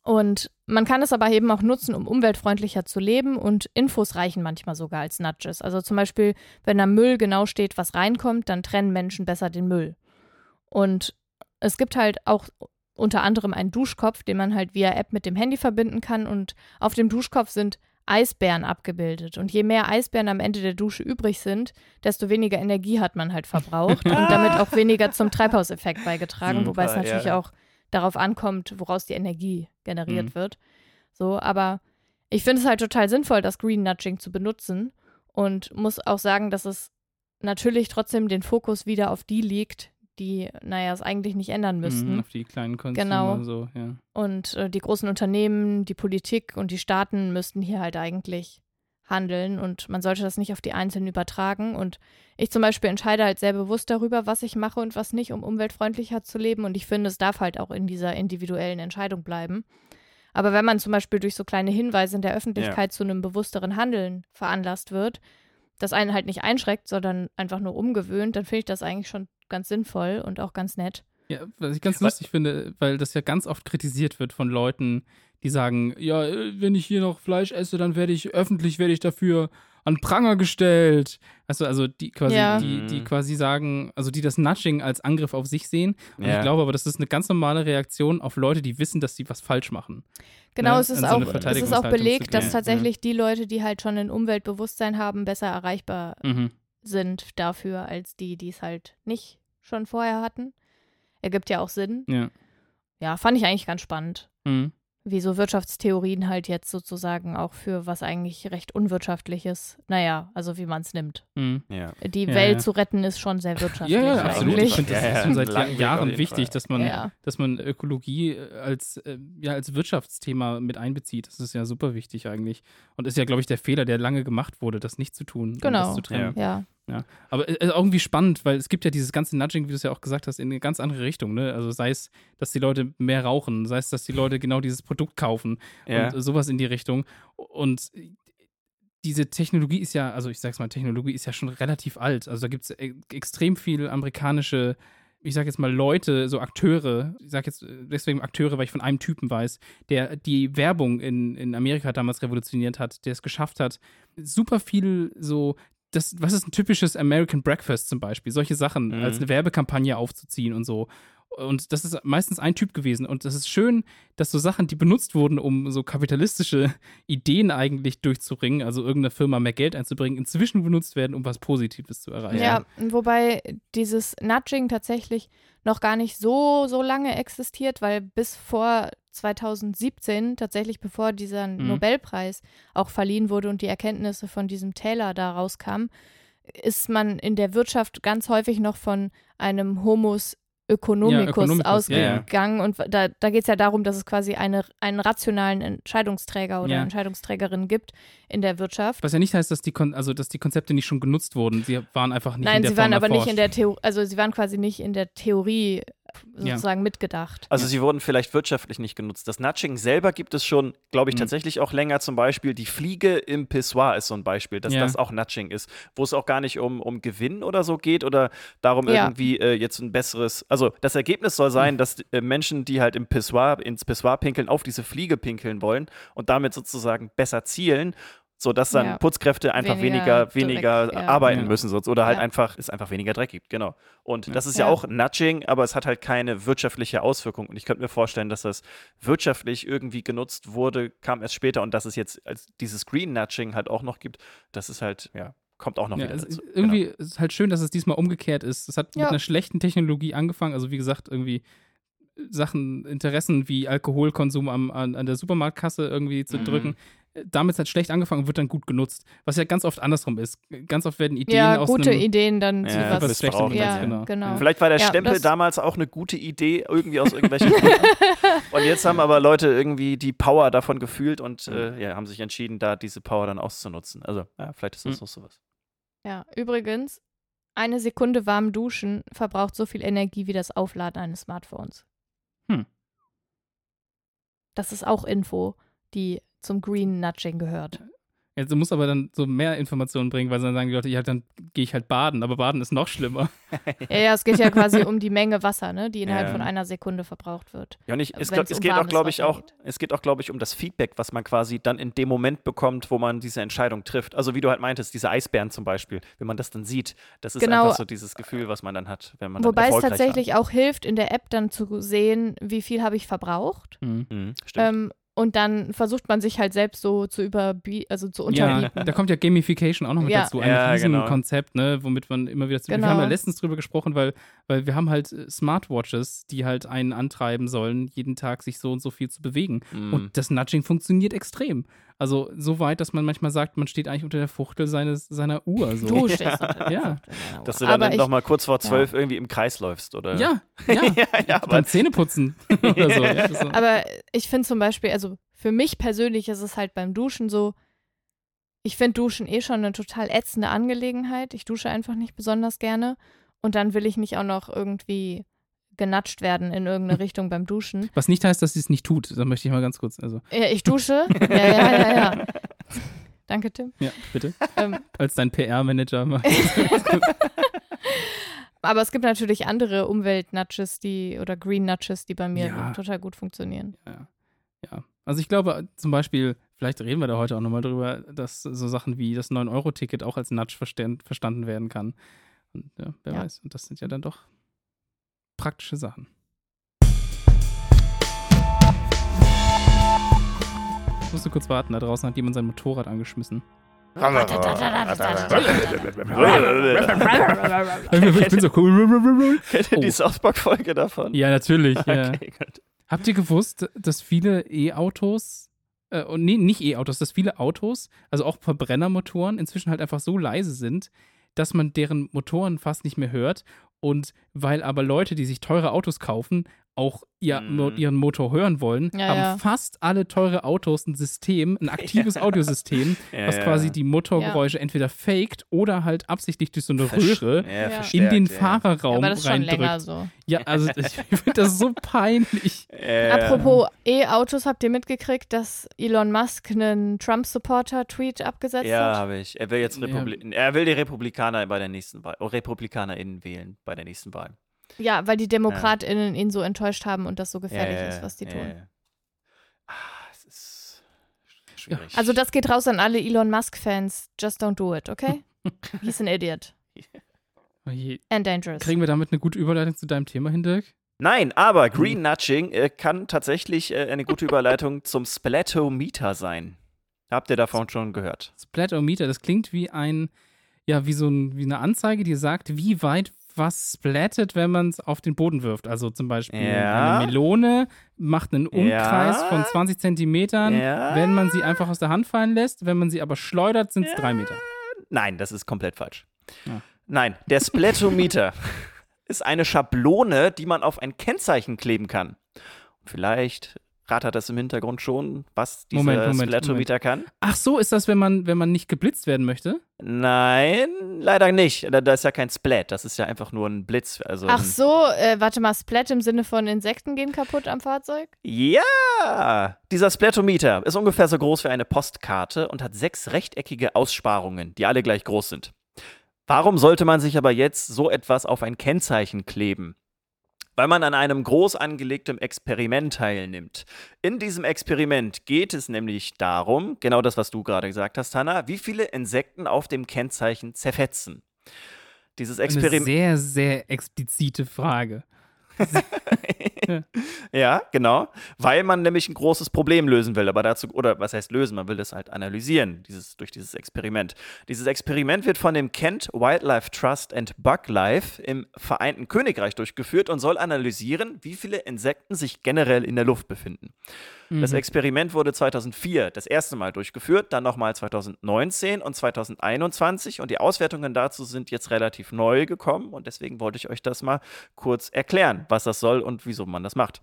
Und man kann es aber eben auch nutzen, um umweltfreundlicher zu leben und Infos reichen manchmal sogar als Nudges. Also zum Beispiel, wenn am Müll genau steht, was reinkommt, dann trennen Menschen besser den Müll. Und es gibt halt auch unter anderem einen Duschkopf, den man halt via App mit dem Handy verbinden kann. Und auf dem Duschkopf sind Eisbären abgebildet. Und je mehr Eisbären am Ende der Dusche übrig sind, desto weniger Energie hat man halt verbraucht (laughs) und damit auch weniger zum Treibhauseffekt beigetragen, Super, wobei es natürlich ja. auch darauf ankommt, woraus die Energie generiert Mhm. wird. So, aber ich finde es halt total sinnvoll, das Green Nudging zu benutzen und muss auch sagen, dass es natürlich trotzdem den Fokus wieder auf die liegt, die, naja, es eigentlich nicht ändern müssten. Mhm, auf die kleinen Consumer Genau. so, ja. Und äh, die großen Unternehmen, die Politik und die Staaten müssten hier halt eigentlich handeln und man sollte das nicht auf die Einzelnen übertragen. Und ich zum Beispiel entscheide halt sehr bewusst darüber, was ich mache und was nicht, um umweltfreundlicher zu leben. Und ich finde, es darf halt auch in dieser individuellen Entscheidung bleiben. Aber wenn man zum Beispiel durch so kleine Hinweise in der Öffentlichkeit zu einem bewussteren Handeln veranlasst wird, das einen halt nicht einschränkt, sondern einfach nur umgewöhnt, dann finde ich das eigentlich schon ganz sinnvoll und auch ganz nett. Ja, was ich ganz Was- lustig finde, weil das ja ganz oft kritisiert wird von Leuten, die sagen, ja, äh, wenn ich hier noch Fleisch esse, dann werde ich öffentlich werde ich dafür an Pranger gestellt. Also, also die quasi, Ja. die, die Mhm. quasi sagen, also die das Nudging als Angriff auf sich sehen. Und Ja. ich glaube aber, das ist eine ganz normale Reaktion auf Leute, die wissen, dass sie was falsch machen. Genau, ne, es ist so auch, es ist auch belegt, dass tatsächlich die Leute, die halt schon ein Umweltbewusstsein haben, besser erreichbar Mhm. Sind dafür, als die, die es halt nicht schon vorher hatten. Ergibt ja auch Sinn. Ja. Ja, fand ich eigentlich ganz spannend, Mhm. wie so Wirtschaftstheorien halt jetzt sozusagen auch für was eigentlich recht Unwirtschaftliches, naja, also wie man es nimmt. Mhm. Ja. Die Ja, Welt ja. zu retten ist schon sehr wirtschaftlich Ja, ja, absolut. Ich finde, das Ja, ist schon seit auf Jahren wichtig, dass man, Ja. dass man Ökologie äh, als, äh, ja, als Wirtschaftsthema mit einbezieht. Das ist ja super wichtig eigentlich. Und ist ja, glaube ich, der Fehler, der lange gemacht wurde, das nicht zu tun, und Genau. das zu trennen. Ja, Aber äh, irgendwie spannend, weil es gibt ja dieses ganze Nudging, wie du es ja auch gesagt hast, in eine ganz andere Richtung. Ne? Also sei es, dass die Leute mehr rauchen, sei es, dass die Leute genau dieses Produkt kaufen Ja. und sowas in die Richtung. Und diese Technologie ist ja, also ich sag's mal, Technologie ist ja schon relativ alt. Also da gibt es extrem viel amerikanische, ich sag jetzt mal Leute, so Akteure, ich sag jetzt äh, deswegen Akteure, weil ich von einem Typen weiß, der die Werbung in, in Amerika damals revolutioniert hat, der es geschafft hat, super viel so das, was ist ein typisches American Breakfast zum Beispiel? Solche Sachen Mhm. als eine Werbekampagne aufzuziehen und so. Und das ist meistens ein Typ gewesen. Und das ist schön, dass so Sachen, die benutzt wurden, um so kapitalistische (laughs) Ideen eigentlich durchzuringen, also irgendeiner Firma mehr Geld einzubringen, inzwischen benutzt werden, um was Positives zu erreichen. Ja, wobei dieses Nudging tatsächlich noch gar nicht so, so lange existiert, weil bis vor 2017, tatsächlich bevor dieser Mhm. Nobelpreis auch verliehen wurde und die Erkenntnisse von diesem Taylor da rauskamen, ist man in der Wirtschaft ganz häufig noch von einem Homus Ökonomicus, Ökonomicus, ja, ja. ausgegangen. Und da, da geht es ja darum, dass es quasi eine, einen rationalen Entscheidungsträger oder Ja. Entscheidungsträgerin gibt in der Wirtschaft. Was ja nicht heißt, dass die, Kon also, dass die Konzepte nicht schon genutzt wurden. Sie waren einfach nicht in Nein, der sie waren Form aber nicht erforscht. in der Theorie, also sie waren quasi nicht in der Theorie Ja. sozusagen mitgedacht. Also sie wurden vielleicht wirtschaftlich nicht genutzt. Das Nudging selber gibt es schon, glaube ich, Mhm. tatsächlich auch länger. Zum Beispiel die Fliege im Pissoir ist so ein Beispiel, dass Ja. das auch Nudging ist, wo es auch gar nicht um, um Gewinn oder so geht oder darum Ja. irgendwie äh, jetzt ein besseres. Also das Ergebnis soll Mhm. sein, dass äh, Menschen, die halt im Pissoir, ins Pissoir pinkeln, auf diese Fliege pinkeln wollen und damit sozusagen besser zielen. Sodass dann Ja. Putzkräfte einfach Weniger weniger, weniger Dreck, arbeiten Ja. müssen sonst oder halt Ja. einfach es einfach weniger Dreck gibt, genau. Und Ja. das ist ja. Ja. auch Nudging, aber es hat halt keine wirtschaftliche Auswirkung. Und ich könnte mir vorstellen, dass das wirtschaftlich irgendwie genutzt wurde, kam erst später und dass es jetzt als dieses Green Nudging halt auch noch gibt, das ist halt, ja, kommt auch noch Ja, wieder es, dazu. Genau. irgendwie ist es halt schön, dass es diesmal umgekehrt ist. Es hat mit einer schlechten Technologie angefangen. Also wie gesagt, irgendwie Sachen, Interessen wie Alkoholkonsum am, an, an der Supermarktkasse irgendwie zu Mhm. drücken. Damit hat schlecht angefangen und wird dann gut genutzt. Was ja ganz oft andersrum ist. Ganz oft werden Ideen ja, aus gute einem, Ideen dann zu Ja, was. was Schlechtem ja, genau. genau. Vielleicht war der Ja, Stempel damals auch eine gute Idee, irgendwie aus irgendwelchen Gründen. (laughs) Und jetzt haben aber Leute irgendwie die Power davon gefühlt und äh, ja, haben sich entschieden, da diese Power dann auszunutzen. Also, ja, vielleicht ist das Mhm. auch sowas. Ja, übrigens, eine Sekunde warm duschen verbraucht so viel Energie wie das Aufladen eines Smartphones. Hm. Das ist auch Info, die zum Green Nudging gehört. Ja, du musst aber dann so mehr Informationen bringen, weil dann sagen die Leute, ja, dann gehe ich halt baden, aber baden ist noch schlimmer. (laughs) Ja, ja, es geht ja quasi um die Menge Wasser, ne, die innerhalb Ja. von einer Sekunde verbraucht wird. Ja, und ich, es, Wenn's glaub, es um geht auch, glaube ich, auch, geht. es geht auch, glaube ich, um das Feedback, was man quasi dann in dem Moment bekommt, wo man diese Entscheidung trifft. Also wie du halt meintest, diese Eisbären zum Beispiel, wenn man das dann sieht, das ist Genau. einfach so dieses Gefühl, was man dann hat, wenn man dann Wobei es tatsächlich auch hilft, in der App dann zu sehen, wie viel habe ich verbraucht. Mhm. war. Mhm, stimmt. Ähm, und dann versucht man sich halt selbst so zu überbieten, also zu Ja, unterbieten. da kommt ja Gamification auch noch mit Ja. dazu. Ein Ja, genau. Riesenkonzept, ne, womit man immer wieder zu. Wir Genau. haben ja letztens drüber gesprochen, weil, weil wir haben halt äh, Smartwatches, die halt einen antreiben sollen, jeden Tag sich so und so viel zu bewegen. Mhm. Und das Nudging funktioniert extrem. Also so weit, dass man manchmal sagt, man steht eigentlich unter der Fuchtel seines, seiner Uhr. So. Du stehst (laughs) unter der Ja. Uhr. Dass du dann Aber ich, noch mal kurz vor zwölf irgendwie im Kreis läufst, oder? Ja, (laughs) ja. ja, ja, aber Beim Zähneputzen (laughs) oder so. Ja, so. Aber ich finde zum Beispiel, also für mich persönlich ist es halt beim Duschen so, ich finde Duschen eh schon eine total ätzende Angelegenheit. Ich dusche einfach nicht besonders gerne. Und dann will ich nicht auch noch irgendwie genatscht werden in irgendeine Richtung beim Duschen. (laughs) Was nicht heißt, dass sie es nicht tut. Da möchte ich mal ganz kurz. Also, Ja, ich dusche. Ja, ja, ja, ja. (laughs) Danke, Tim. ja, bitte. Ähm, Als dein PR-Manager (laughs) aber es gibt natürlich andere Umwelt-Nudges, die oder Green-Nudges, die bei mir Ja. total gut funktionieren. Ja. ja. Also ich glaube zum Beispiel, vielleicht reden wir da heute auch nochmal drüber, dass so Sachen wie das 9-Euro-Ticket auch als Nudge verstanden werden kann. Und ja, wer Ja. weiß. Und das sind ja dann doch praktische Sachen. Ich musste kurz warten, da draußen hat jemand sein Motorrad angeschmissen. ich bin so cool. Kennt ihr die Oh. South Park-Folge davon? Ja, natürlich. Ja. Okay. Habt ihr gewusst, dass viele E-Autos, äh, nee, nicht E-Autos, dass viele Autos, also auch Verbrennermotoren, inzwischen halt einfach so leise sind, dass man deren Motoren fast nicht mehr hört. Und weil aber Leute, die sich teure Autos kaufen, auch ihr, mo- ihren Motor hören wollen, Ja, haben ja. fast alle teure Autos ein System, ein (laughs) aktives Audiosystem, Ja, was ja. quasi die Motorgeräusche entweder faked oder halt absichtlich durch so eine Versch- Röhre ja, Ja. in den ja. Ja, Fahrerraum aber das ist schon länger reindrückt. so. Ja, also (laughs) ich finde das so peinlich. Äh, Apropos E-Autos, habt ihr mitgekriegt, dass Elon Musk einen Trump-Supporter-Tweet abgesetzt Ja, hat? habe ich. Er will jetzt Ja. Republi er will die Republikaner bei der nächsten Wahl, oh, RepublikanerInnen wählen bei der nächsten Wahl. Ja, weil die DemokratInnen ihn so enttäuscht haben und das so gefährlich Ja, ist, was die ja, tun. ja. Ah, es ist schwierig. Also das geht raus an alle Elon Musk-Fans. Just don't do it, okay? (laughs) He's an idiot. Oh. And dangerous. Kriegen wir damit eine gute Überleitung zu deinem Thema hin, Dirk? Nein, aber Green Nudging äh, kann tatsächlich äh, eine gute Überleitung (laughs) zum Splatometer sein. Habt ihr davon schon gehört? Splatometer, das klingt wie ein, ja, wie so ein, wie eine Anzeige, die sagt, wie weit was splattet, wenn man es auf den Boden wirft. Also zum Beispiel Ja. eine Melone macht einen Umkreis Ja. von 20 Zentimetern, Ja. wenn man sie einfach aus der Hand fallen lässt. Wenn man sie aber schleudert, sind es drei Meter. Nein, das ist komplett falsch. Nein, der Splatometer (laughs) ist eine Schablone, die man auf ein Kennzeichen kleben kann. Vielleicht rattert das im Hintergrund schon, was dieser Moment, Moment, Splatometer kann. Ach so, ist das, wenn man, wenn man nicht geblitzt werden möchte? Nein, leider nicht. Da, da ist ja kein Splat, das ist ja einfach nur ein Blitz. Also Ach so, äh, warte mal, Splat im Sinne von Insekten gehen kaputt am Fahrzeug? Ja! Dieser Splatometer ist ungefähr so groß wie eine Postkarte und hat sechs rechteckige Aussparungen, die alle gleich groß sind. Warum sollte man sich aber jetzt so etwas auf ein Kennzeichen kleben? Weil man an einem groß angelegten Experiment teilnimmt. In diesem Experiment geht es nämlich darum, genau das, was du gerade gesagt hast, Hanna, wie viele Insekten auf dem Kennzeichen zerfetzen. Dieses Eine Experiment. sehr, sehr explizite Frage. (laughs) (laughs) Ja, genau. Weil man nämlich ein großes Problem lösen will. Aber dazu, oder was heißt lösen? Man will das halt analysieren, dieses, durch dieses Experiment. Dieses Experiment wird von dem Kent Wildlife Trust and Bug Life im Vereinten Königreich durchgeführt und soll analysieren, wie viele Insekten sich generell in der Luft befinden. Das Mhm. Experiment wurde 2004 das erste Mal durchgeführt, dann nochmal 2019 und 2021 und die Auswertungen dazu sind jetzt relativ neu gekommen und deswegen wollte ich euch das mal kurz erklären, was das soll und wieso man das macht.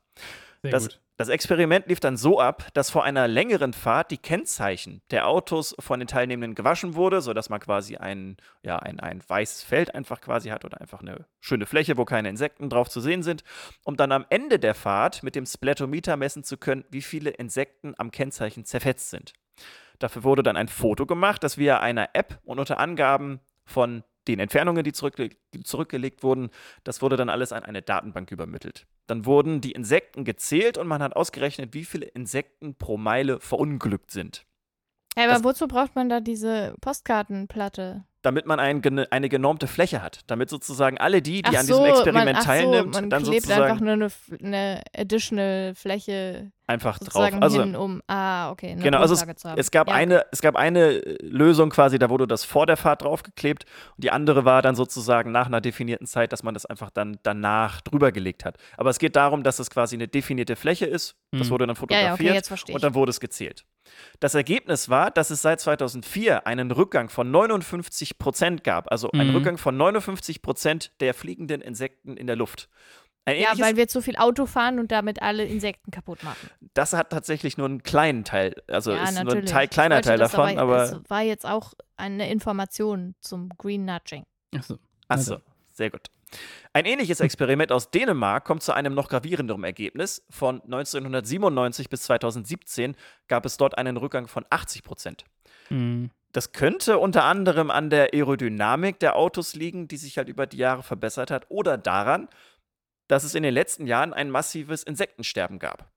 Sehr Das, gut. das Experiment lief dann so ab, dass vor einer längeren Fahrt die Kennzeichen der Autos von den Teilnehmenden gewaschen wurde, sodass man quasi ein, ja, ein, ein weißes Feld einfach quasi hat oder einfach eine schöne Fläche, wo keine Insekten drauf zu sehen sind, um dann am Ende der Fahrt mit dem Splatometer messen zu können, wie viele Insekten am Kennzeichen zerfetzt sind. Dafür wurde dann ein Foto gemacht, das via einer App und unter Angaben von den Entfernungen, die zurückge zurückgelegt wurden, das wurde dann alles an eine Datenbank übermittelt. Dann wurden die Insekten gezählt und man hat ausgerechnet, wie viele Insekten pro Meile verunglückt sind. Ja, aber Das- wozu braucht man da diese Postkartenplatte? Damit man ein, eine genormte Fläche hat. Damit sozusagen alle die, die ach an so, diesem Experiment man, ach teilnimmt, so, man dann klebt sozusagen einfach nur eine, eine additional Fläche einfach drauf. Also hin, um, ah, okay, eine Genau, also Grundlage zu haben. Es gab, ja, eine, es gab eine äh, Lösung quasi, da wurde das vor der Fahrt draufgeklebt und die andere war dann sozusagen nach einer definierten Zeit, dass man das einfach dann danach drüber gelegt hat. Aber es geht darum, dass es quasi eine definierte Fläche ist. Das Mhm. wurde dann Ja, fotografiert ja, okay, jetzt verstehe und dann wurde es gezählt. Das Ergebnis war, dass es seit 2004 einen Rückgang von 59 Prozent gab. Also einen Mhm. Rückgang von 59 Prozent der fliegenden Insekten in der Luft. Ein Ja, weil wir zu viel Auto fahren und damit alle Insekten kaputt machen. das hat tatsächlich nur einen kleinen Teil, also ja, ist nur ein natürlich. Teil, kleiner Teil das davon, aber, Es war jetzt auch eine Information zum Green Nudging. Achso. achso, sehr gut. Ein ähnliches Experiment aus Dänemark kommt zu einem noch gravierenderen Ergebnis. Von 1997 bis 2017 gab es dort einen Rückgang von 80 Prozent. Mhm. Das könnte unter anderem an der Aerodynamik der Autos liegen, die sich halt über die Jahre verbessert hat, oder daran, dass es in den letzten Jahren ein massives Insektensterben gab.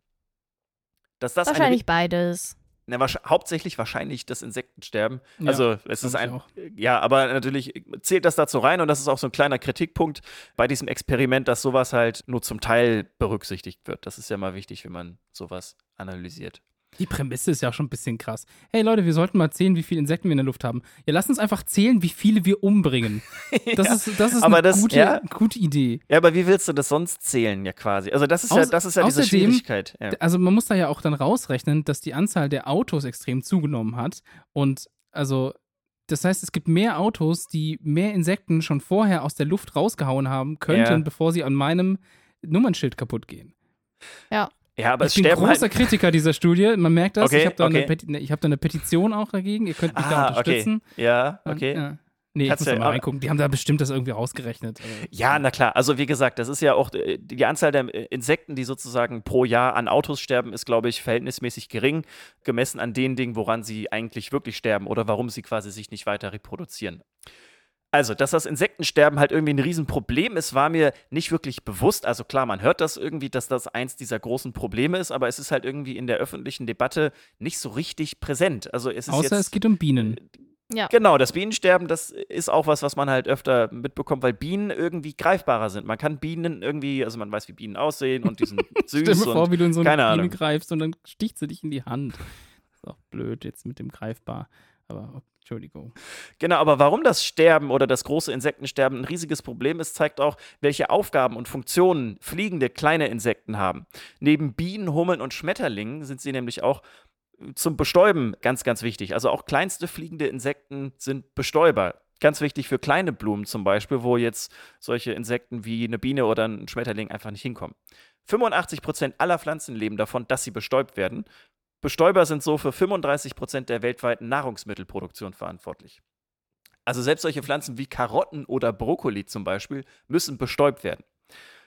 Dass das Wahrscheinlich beides. Na, wahrsch- hauptsächlich wahrscheinlich das Insektensterben. Ja, also es ist ein, ja, aber natürlich zählt das dazu rein und das ist auch so ein kleiner Kritikpunkt bei diesem Experiment, dass sowas halt nur zum Teil berücksichtigt wird. Das ist ja mal wichtig, wenn man sowas analysiert. Die Prämisse ist ja auch schon ein bisschen krass. Hey Leute, wir sollten mal zählen, wie viele Insekten wir in der Luft haben. Ja, lass uns einfach zählen, wie viele wir umbringen. (laughs) Das ja. ist, das ist Aber eine das- gute, ja. gute Idee. ja, aber wie willst du das sonst zählen, ja quasi? Also das ist ja, Auß- das ist ja diese außerdem- Schwierigkeit. Ja. Also man muss da ja auch dann rausrechnen, dass die Anzahl der Autos extrem zugenommen hat. Und also, das heißt, es gibt mehr Autos, die mehr Insekten schon vorher aus der Luft rausgehauen haben könnten, Ja. bevor sie an meinem Nummernschild kaputt gehen. Ja, aber es ich bin großer halt. Kritiker dieser Studie. Man merkt das. Okay, ich habe da, eine okay. Ich hab da eine Petition auch dagegen. Ihr könnt mich da Ah, okay. unterstützen. Ja, Und, okay. Ja. Nee, ich Kannst muss du- da mal aber- reingucken. Die haben da bestimmt das irgendwie rausgerechnet. Also, Ja, na klar. Also wie gesagt, das ist ja auch äh, die Anzahl der äh, Insekten, die sozusagen pro Jahr an Autos sterben, ist, glaube ich, verhältnismäßig gering, gemessen an den Dingen, woran sie eigentlich wirklich sterben oder warum sie quasi sich nicht weiter reproduzieren. Also, dass das Insektensterben halt irgendwie ein Riesenproblem ist, war mir nicht wirklich bewusst. Also klar, man hört das irgendwie, dass das eins dieser großen Probleme ist, aber es ist halt irgendwie in der öffentlichen Debatte nicht so richtig präsent. Also es ist Außer jetzt, es geht um Bienen. Ja. Genau, das Bienensterben, das ist auch was, was man halt öfter mitbekommt, weil Bienen irgendwie greifbarer sind. Man kann Bienen irgendwie, also man weiß, wie Bienen aussehen und die sind (laughs) Stell dir süß vor, wie du in so eine keine Biene Ahnung. greifst und dann sticht sie dich in die Hand. Ist auch blöd jetzt mit dem greifbar. Aber Entschuldigung. genau, aber warum das Sterben oder das große Insektensterben ein riesiges Problem ist, zeigt auch, welche Aufgaben und Funktionen fliegende kleine Insekten haben. Neben Bienen, Hummeln und Schmetterlingen sind sie nämlich auch zum Bestäuben ganz, ganz wichtig. Also auch kleinste fliegende Insekten sind Bestäuber. Ganz wichtig für kleine Blumen zum Beispiel, wo jetzt solche Insekten wie eine Biene oder ein Schmetterling einfach nicht hinkommen. 85 Prozent aller Pflanzen leben davon, dass sie bestäubt werden. Bestäuber sind so für 35 Prozent der weltweiten Nahrungsmittelproduktion verantwortlich. Also selbst solche Pflanzen wie Karotten oder Brokkoli zum Beispiel müssen bestäubt werden.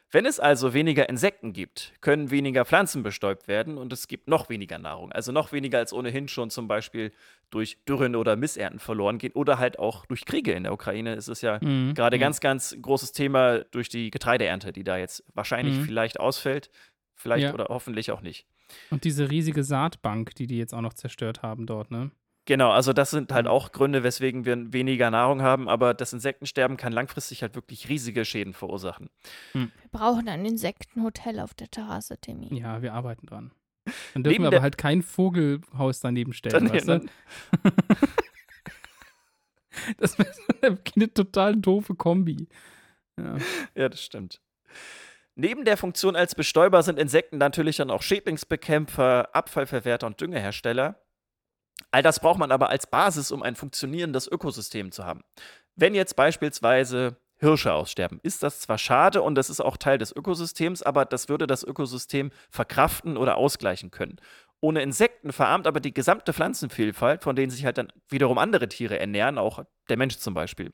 Wenn es also weniger Insekten gibt, können weniger Pflanzen bestäubt werden und es gibt noch weniger Nahrung. Also noch weniger als ohnehin schon zum Beispiel durch Dürren oder Missernten verloren gehen oder halt auch durch Kriege in der Ukraine. ist es ja Mhm. gerade Mhm. ganz, ganz großes Thema durch die Getreideernte, die da jetzt wahrscheinlich Mhm. vielleicht ausfällt. Vielleicht Ja. oder hoffentlich auch nicht. Und diese riesige Saatbank, die die jetzt auch noch zerstört haben dort, ne? Genau, also das sind halt auch Gründe, weswegen wir weniger Nahrung haben, aber das Insektensterben kann langfristig halt wirklich riesige Schäden verursachen. Wir brauchen ein Insektenhotel auf der Terrasse, Timmy. Ja, wir arbeiten dran. Dann Neben (laughs) dürfen wir der- aber halt kein Vogelhaus daneben stellen, weißt du? (laughs) Das wäre eine total doofe Kombi. Ja. (laughs) Ja, das stimmt. Neben der Funktion als Bestäuber sind Insekten natürlich dann auch Schädlingsbekämpfer, Abfallverwerter und Düngehersteller. All das braucht man aber als Basis, um ein funktionierendes Ökosystem zu haben. Wenn jetzt beispielsweise Hirsche aussterben, ist das zwar schade und das ist auch Teil des Ökosystems, aber das würde das Ökosystem verkraften oder ausgleichen können. Ohne Insekten verarmt aber die gesamte Pflanzenvielfalt, von denen sich halt dann wiederum andere Tiere ernähren, auch der Mensch zum Beispiel.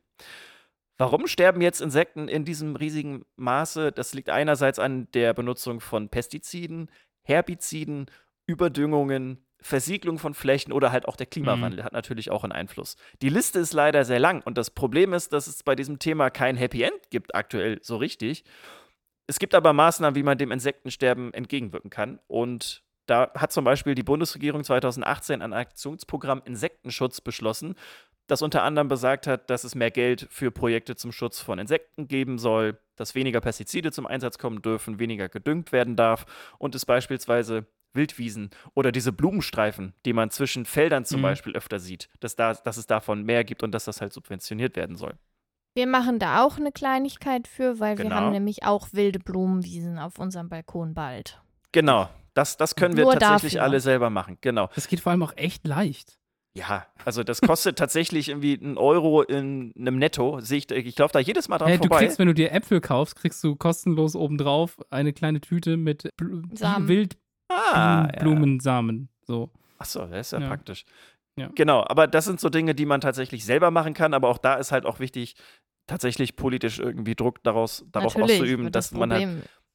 Warum sterben jetzt Insekten in diesem riesigen Maße? Das liegt einerseits an der Benutzung von Pestiziden, Herbiziden, Überdüngungen, Versiegelung von Flächen oder halt auch der Klimawandel mhm. hat natürlich auch einen Einfluss. Die Liste ist leider sehr lang und das Problem ist, dass es bei diesem Thema kein Happy End gibt aktuell so richtig. Es gibt aber Maßnahmen, wie man dem Insektensterben entgegenwirken kann und da hat zum Beispiel die Bundesregierung 2018 ein Aktionsprogramm Insektenschutz beschlossen, das unter anderem besagt hat, dass es mehr Geld für Projekte zum Schutz von Insekten geben soll, dass weniger Pestizide zum Einsatz kommen dürfen, weniger gedüngt werden darf und es beispielsweise Wildwiesen oder diese Blumenstreifen, die man zwischen Feldern zum mhm. Beispiel öfter sieht, dass, da, dass es davon mehr gibt und dass das halt subventioniert werden soll. Wir machen da auch eine Kleinigkeit für, weil genau. wir haben nämlich auch wilde Blumenwiesen auf unserem Balkon bald. Genau, das, das können wir Nur tatsächlich dafür. alle selber machen, genau. Das geht vor allem auch echt leicht. Ja, also das kostet tatsächlich irgendwie einen Euro in einem Netto. Sehe ich, ich laufe da jedes Mal dran hey, vorbei. Du kriegst, wenn du dir Äpfel kaufst, kriegst du kostenlos obendrauf eine kleine Tüte mit Bl Wildblumensamen. Ah, ja. So. Achso, das ist ja, ja. praktisch. Ja. Genau, aber das sind so Dinge, die man tatsächlich selber machen kann, aber auch da ist halt auch wichtig, tatsächlich politisch irgendwie Druck daraus, darauf Natürlich, auszuüben, dass das man halt.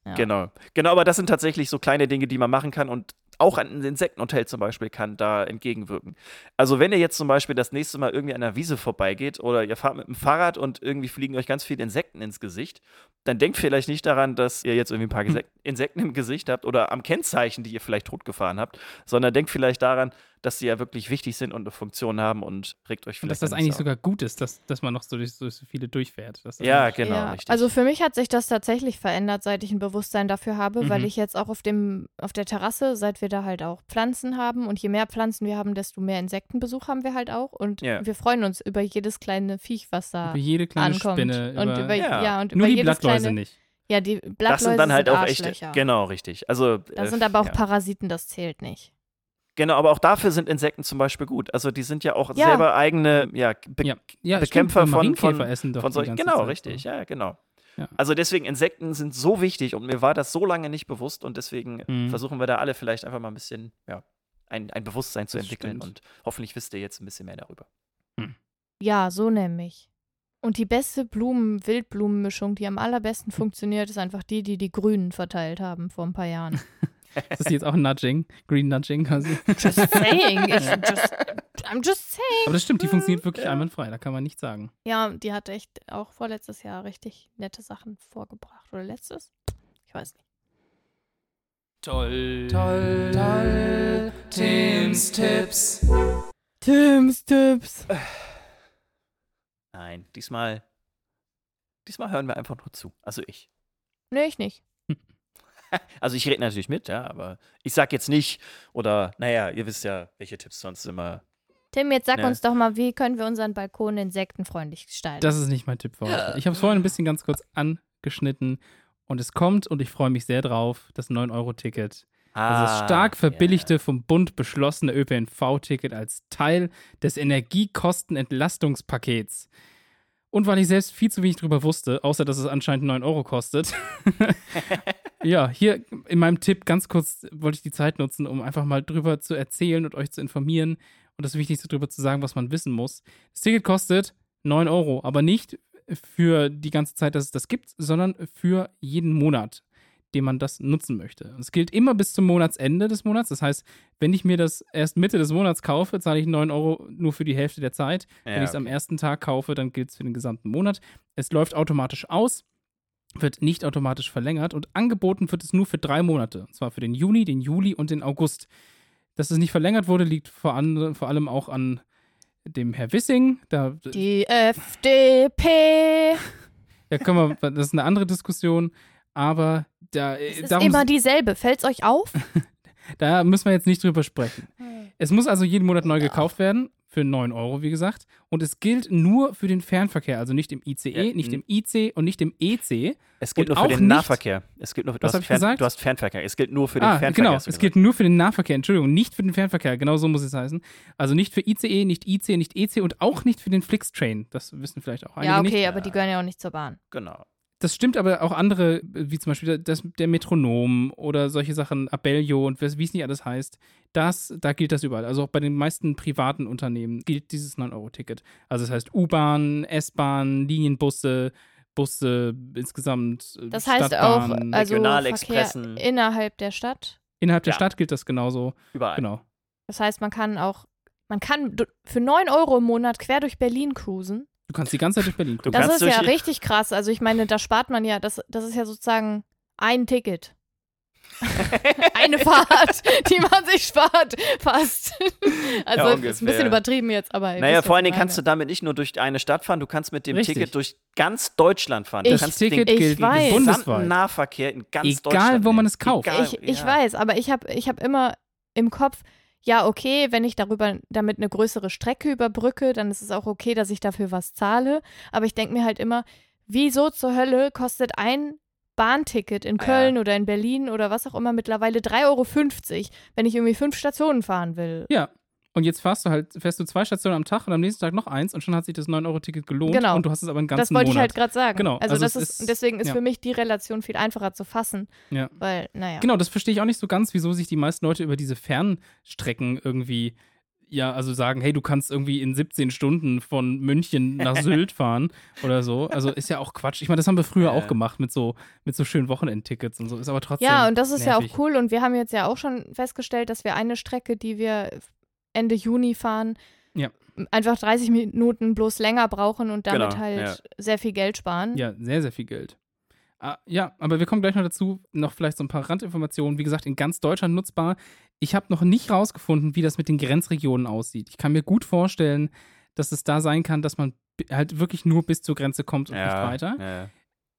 Ja. Genau. Genau, aber das sind tatsächlich so kleine Dinge, die man machen kann und auch ein Insektenhotel zum Beispiel kann da entgegenwirken. Also wenn ihr jetzt zum Beispiel das nächste Mal irgendwie an einer Wiese vorbeigeht oder ihr fahrt mit dem Fahrrad und irgendwie fliegen euch ganz viele Insekten ins Gesicht, dann denkt vielleicht nicht daran, dass ihr jetzt irgendwie ein paar hm. Insekten im Gesicht habt oder am Kennzeichen, die ihr vielleicht totgefahren habt, sondern denkt vielleicht daran, dass sie ja wirklich wichtig sind und eine Funktion haben und regt euch vielleicht. Und dass das eigentlich sogar gut ist, dass, dass man noch so, durch, so viele durchfährt. ja, genau, ja. richtig. Also für mich hat sich das tatsächlich verändert, seit ich ein Bewusstsein dafür habe, mhm. weil ich jetzt auch auf dem, auf der Terrasse, seit wir da halt auch Pflanzen haben und je mehr Pflanzen wir haben, desto mehr Insektenbesuch haben wir halt auch. Und ja. wir freuen uns über jedes kleine Viech, was da. Über jede kleine ankommt. Spinne. Und über, ja. ja und Nur über die Blattläuse kleine, nicht. Ja, die Blattläuse das sind dann halt sind auch echte. Genau, richtig. Also, da äh, sind aber auch ja. Parasiten, das zählt nicht. Genau, aber auch dafür sind Insekten zum Beispiel gut. Also die sind ja auch ja. selber eigene ja, Be ja. Ja, Bekämpfer von, von, essen von solchen. Genau, Zeit richtig, so. ja, genau. Also deswegen, Insekten sind so wichtig und mir war das so lange nicht bewusst und deswegen mhm. versuchen wir da alle vielleicht einfach mal ein bisschen, ja, ein, ein Bewusstsein zu das entwickeln stimmt. und hoffentlich wisst ihr jetzt ein bisschen mehr darüber. Hm. Ja, so nämlich. Und die beste Blumen-Wildblumenmischung, die am allerbesten funktioniert, ist einfach die, die die Grünen verteilt haben vor ein paar Jahren. (laughs) ist das jetzt auch ein Nudging? Green Nudging quasi? Just saying. Just, I'm just saying. Aber das stimmt, die funktioniert wirklich ja. einwandfrei, da kann man nichts sagen. Ja, die hat echt auch vorletztes Jahr richtig nette Sachen vorgebracht. Oder letztes? Ich weiß nicht. Toll, toll, toll. Tims Tipps. Tims Tipps. Nein, diesmal. Diesmal hören wir einfach nur zu. Also ich. Nee, ich nicht. (laughs) (laughs) Also ich rede natürlich mit, ja, aber ich sag jetzt nicht, oder naja, ihr wisst ja, welche Tipps sonst immer. Tim, jetzt sag ne? uns doch mal, wie können wir unseren Balkon insektenfreundlich gestalten? Das ist nicht mein Tipp für heute. Ich habe es vorhin ein bisschen ganz kurz angeschnitten und es kommt und ich freue mich sehr drauf, das 9-Euro-Ticket. Ah, das stark verbilligte, yeah. vom Bund beschlossene ÖPNV-Ticket als Teil des Energiekostenentlastungspakets. Und weil ich selbst viel zu wenig drüber wusste, außer dass es anscheinend 9 Euro kostet. (laughs) (laughs) ja, hier in meinem Tipp ganz kurz wollte ich die Zeit nutzen, um einfach mal drüber zu erzählen und euch zu informieren und das Wichtigste drüber zu sagen, was man wissen muss. Das Ticket kostet 9 Euro, aber nicht für die ganze Zeit, dass es das gibt, sondern für jeden Monat dem man das nutzen möchte. Es gilt immer bis zum Monatsende des Monats. Das heißt, wenn ich mir das erst Mitte des Monats kaufe, zahle ich 9 Euro nur für die Hälfte der Zeit. Ja, wenn ich es okay. am ersten Tag kaufe, dann gilt es für den gesamten Monat. Es läuft automatisch aus, wird nicht automatisch verlängert und angeboten wird es nur für drei Monate. Und zwar für den Juni, den Juli und den August. Dass es nicht verlängert wurde, liegt vor, an, vor allem auch an dem Herr Wissing. Da, die FDP. Ja, können wir, das ist eine andere Diskussion aber da. Äh, es ist immer dieselbe. Fällt's euch auf? (laughs) da müssen wir jetzt nicht drüber sprechen. Hm. Es muss also jeden Monat neu gekauft werden. Für 9 Euro, wie gesagt. Und es gilt nur für den Fernverkehr, also nicht im ICE, ja, nicht im IC und nicht im EC. Es gilt nur für den Nahverkehr. Es gilt nur, du, was hast ich Fern, gesagt? du hast Fernverkehr. Es gilt nur für den ah, Fernverkehr. Genau, es gilt nur für den Nahverkehr, Entschuldigung, nicht für den Fernverkehr. Genau so muss es heißen. Also nicht für ICE, nicht IC, nicht EC und auch nicht für den Flixtrain. Das wissen vielleicht auch einige Ja, okay, nicht. aber die gehören ja auch nicht zur Bahn. Genau. Das stimmt aber auch andere, wie zum Beispiel das, der Metronom oder solche Sachen, Abellio und wie es nicht alles heißt. Das, da gilt das überall. Also auch bei den meisten privaten Unternehmen gilt dieses 9-Euro-Ticket. Also das heißt U-Bahn, S-Bahn, Linienbusse, Busse insgesamt. Äh, das heißt Stadtbahn, auch also Regionalexpressen. innerhalb der Stadt. Innerhalb der ja. Stadt gilt das genauso. Überall. Genau. Das heißt, man kann auch, man kann für 9 Euro im Monat quer durch Berlin cruisen. Du kannst die ganze Zeit durch Berlin Du gucken. Das ist ja richtig krass. Also ich meine, da spart man ja, das, das ist ja sozusagen ein Ticket. (laughs) Eine Fahrt, die man sich spart, fast. Also Ja, ist ein bisschen übertrieben jetzt, aber. Naja, vor allen Dingen kannst du damit nicht nur durch eine Stadt fahren, du kannst mit dem Richtig. Ticket durch ganz Deutschland fahren. Du Ich- kannst Ticket den Ich gilt weiß. gesamten bundesweit. Nahverkehr in ganz Egal, Deutschland wo man es kauft. Egal, Ich, ich ja. weiß, aber ich habe ich hab immer im Kopf, ja, okay, wenn ich darüber damit eine größere Strecke überbrücke, dann ist es auch okay, dass ich dafür was zahle. Aber ich denke mir halt immer, wieso zur Hölle kostet ein Bahnticket in Ah, Köln ja. oder in Berlin oder was auch immer mittlerweile 3,50 Euro, wenn ich irgendwie fünf Stationen fahren will? Ja. Und jetzt fährst du halt, fährst du zwei Stationen am Tag und am nächsten Tag noch eins und schon hat sich das 9-Euro-Ticket gelohnt Genau. und du hast es aber einen ganzen Das wollte ich Monat. halt gerade sagen. Genau, Also, also das ist, ist- deswegen ist ja. für mich die Relation viel einfacher zu fassen. Ja. Weil, naja. Genau, das verstehe ich auch nicht so ganz, wieso sich die meisten Leute über diese Fernstrecken irgendwie, ja, also sagen, hey, du kannst irgendwie in 17 Stunden von München nach (laughs) Sylt fahren oder so. Also ist ja auch Quatsch. Ich meine, das haben wir früher Ja. auch gemacht mit so, mit so schönen Wochenendtickets und so. Ist aber trotzdem. Ja, und das ist ja nervig. auch cool. Und wir haben jetzt ja auch schon festgestellt, dass wir eine Strecke, die wir Ende Juni fahren, Ja. einfach 30 Minuten bloß länger brauchen und damit Genau, halt ja. sehr viel Geld sparen. Ja, sehr, sehr viel Geld. Ah, ja, aber wir kommen gleich noch dazu, noch vielleicht so ein paar Randinformationen. Wie gesagt, in ganz Deutschland nutzbar. Ich habe noch nicht rausgefunden, wie das mit den Grenzregionen aussieht. Ich kann mir gut vorstellen, dass es da sein kann, dass man halt wirklich nur bis zur Grenze kommt und nicht Ja, weiter. ja.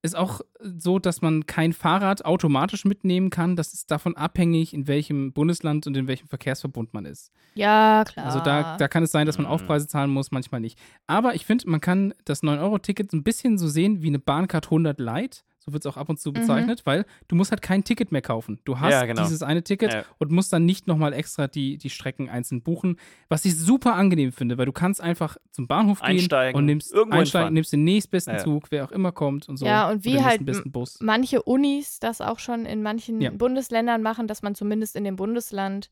Ist auch so, dass man kein Fahrrad automatisch mitnehmen kann. Das ist davon abhängig, in welchem Bundesland und in welchem Verkehrsverbund man ist. Ja, klar. Also da, da kann es sein, dass man Mhm. Aufpreise zahlen muss, manchmal nicht. Aber ich finde, man kann das 9-Euro-Ticket so ein bisschen so sehen wie eine Bahncard 100 Lite. So wird es auch ab und zu bezeichnet, weil du musst halt kein Ticket mehr kaufen. Du hast Ja, genau. dieses eine Ticket Ja. und musst dann nicht nochmal extra die, die Strecken einzeln buchen. Was ich super angenehm finde, weil du kannst einfach zum Bahnhof gehen Einsteigen, und nimmst, irgendwo einsteigen, nimmst den nächstbesten Ja. Zug, wer auch immer kommt und so. Ja, und wie halt nächsten besten Bus. manche Unis das auch schon in manchen Ja. Bundesländern machen, dass man zumindest in dem Bundesland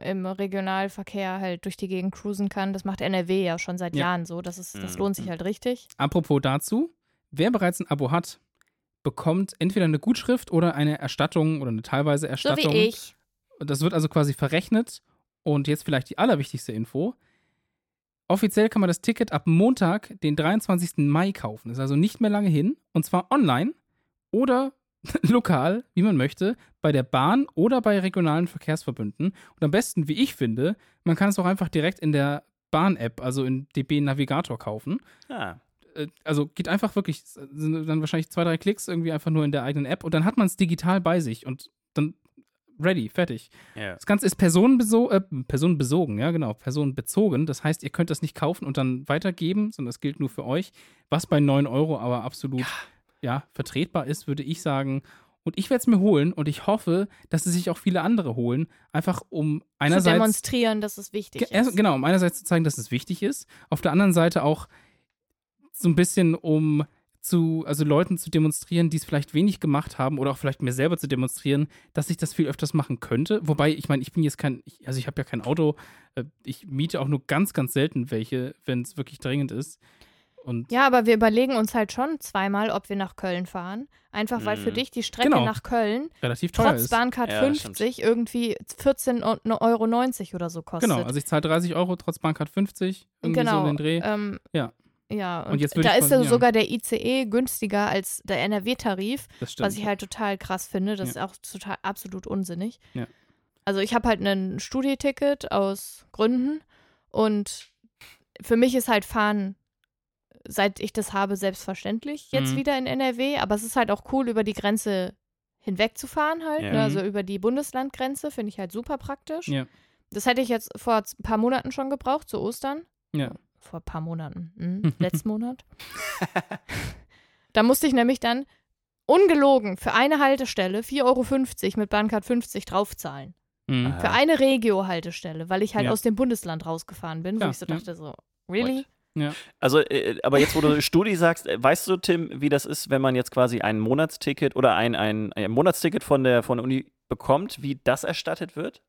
im Regionalverkehr halt durch die Gegend cruisen kann. Das macht NRW ja schon seit Ja. Jahren so. Das, ist, das Mhm. lohnt sich halt richtig. Apropos dazu, wer bereits ein Abo hat, bekommt entweder eine Gutschrift oder eine Erstattung oder eine teilweise So Erstattung. wie ich. Das wird also quasi verrechnet. Und jetzt vielleicht die allerwichtigste Info. Offiziell kann man das Ticket ab Montag, den 23. Mai kaufen. Ist also nicht mehr lange hin. Und zwar online oder (laughs) lokal, wie man möchte, bei der Bahn oder bei regionalen Verkehrsverbünden. Und am besten, wie ich finde, man kann es auch einfach direkt in der Bahn-App, also in DB Navigator kaufen. Ah, Also geht einfach wirklich, sind dann wahrscheinlich zwei, drei Klicks irgendwie einfach nur in der eigenen App und dann hat man es digital bei sich und dann ready, fertig. ja. Das Ganze ist personenbeso äh, personenbesogen, ja genau, personenbezogen. Das heißt, ihr könnt das nicht kaufen und dann weitergeben, sondern das gilt nur für euch. Was bei 9 Euro aber absolut ja. vertretbar ist, würde ich sagen. Und ich werde es mir holen und ich hoffe, dass es sich auch viele andere holen, einfach um Zu einerseits demonstrieren, dass es wichtig Ge- ist. Genau, um einerseits zu zeigen, dass es wichtig ist, auf der anderen Seite auch so ein bisschen um zu, also Leuten zu demonstrieren, die es vielleicht wenig gemacht haben oder auch vielleicht mir selber zu demonstrieren, dass ich das viel öfters machen könnte. Wobei, ich meine, ich bin jetzt kein, ich, also ich habe ja kein Auto, äh, ich miete auch nur ganz, ganz selten welche, wenn es wirklich dringend ist. Und Ja, aber wir überlegen uns halt schon zweimal, ob wir nach Köln fahren. Einfach weil für Mhm. dich die Strecke Genau. nach Köln relativ teuer trotz ist. Bahncard Ja, 50 irgendwie 14,90 Euro oder so kostet. Genau, also ich zahle 30 Euro trotz Bahncard 50, irgendwie so genau. um den Dreh. Ähm, Ja. Ja, und, Und jetzt da ist ja sogar der ICE günstiger als der NRW-Tarif, was ich halt total krass finde. Das Ja. ist auch total absolut unsinnig. Ja. Also ich habe halt ein Studieticket aus Gründen und für mich ist halt Fahren, seit ich das habe, selbstverständlich jetzt Mhm. wieder in NRW, aber es ist halt auch cool, über die Grenze hinwegzufahren halt, Ja. ne? also über die Bundeslandgrenze, finde ich halt super praktisch. Das hätte ich jetzt vor ein paar Monaten schon gebraucht, zu Ostern. Ja. Vor ein paar Monaten. Mhm. (laughs) Letzten Monat. (laughs) da musste ich nämlich dann ungelogen für eine Haltestelle 4,50 Euro mit Bahncard 50 draufzahlen. Mhm. Für eine Regio-Haltestelle, weil ich halt Ja. aus dem Bundesland rausgefahren bin, wo Ja, ich so ja. dachte so, really? Also, äh, aber jetzt, wo du Studi sagst, äh, weißt du, Tim, wie das ist, wenn man jetzt quasi ein Monatsticket oder ein, ein, ein Monatsticket von der, von der Uni bekommt, wie das erstattet wird?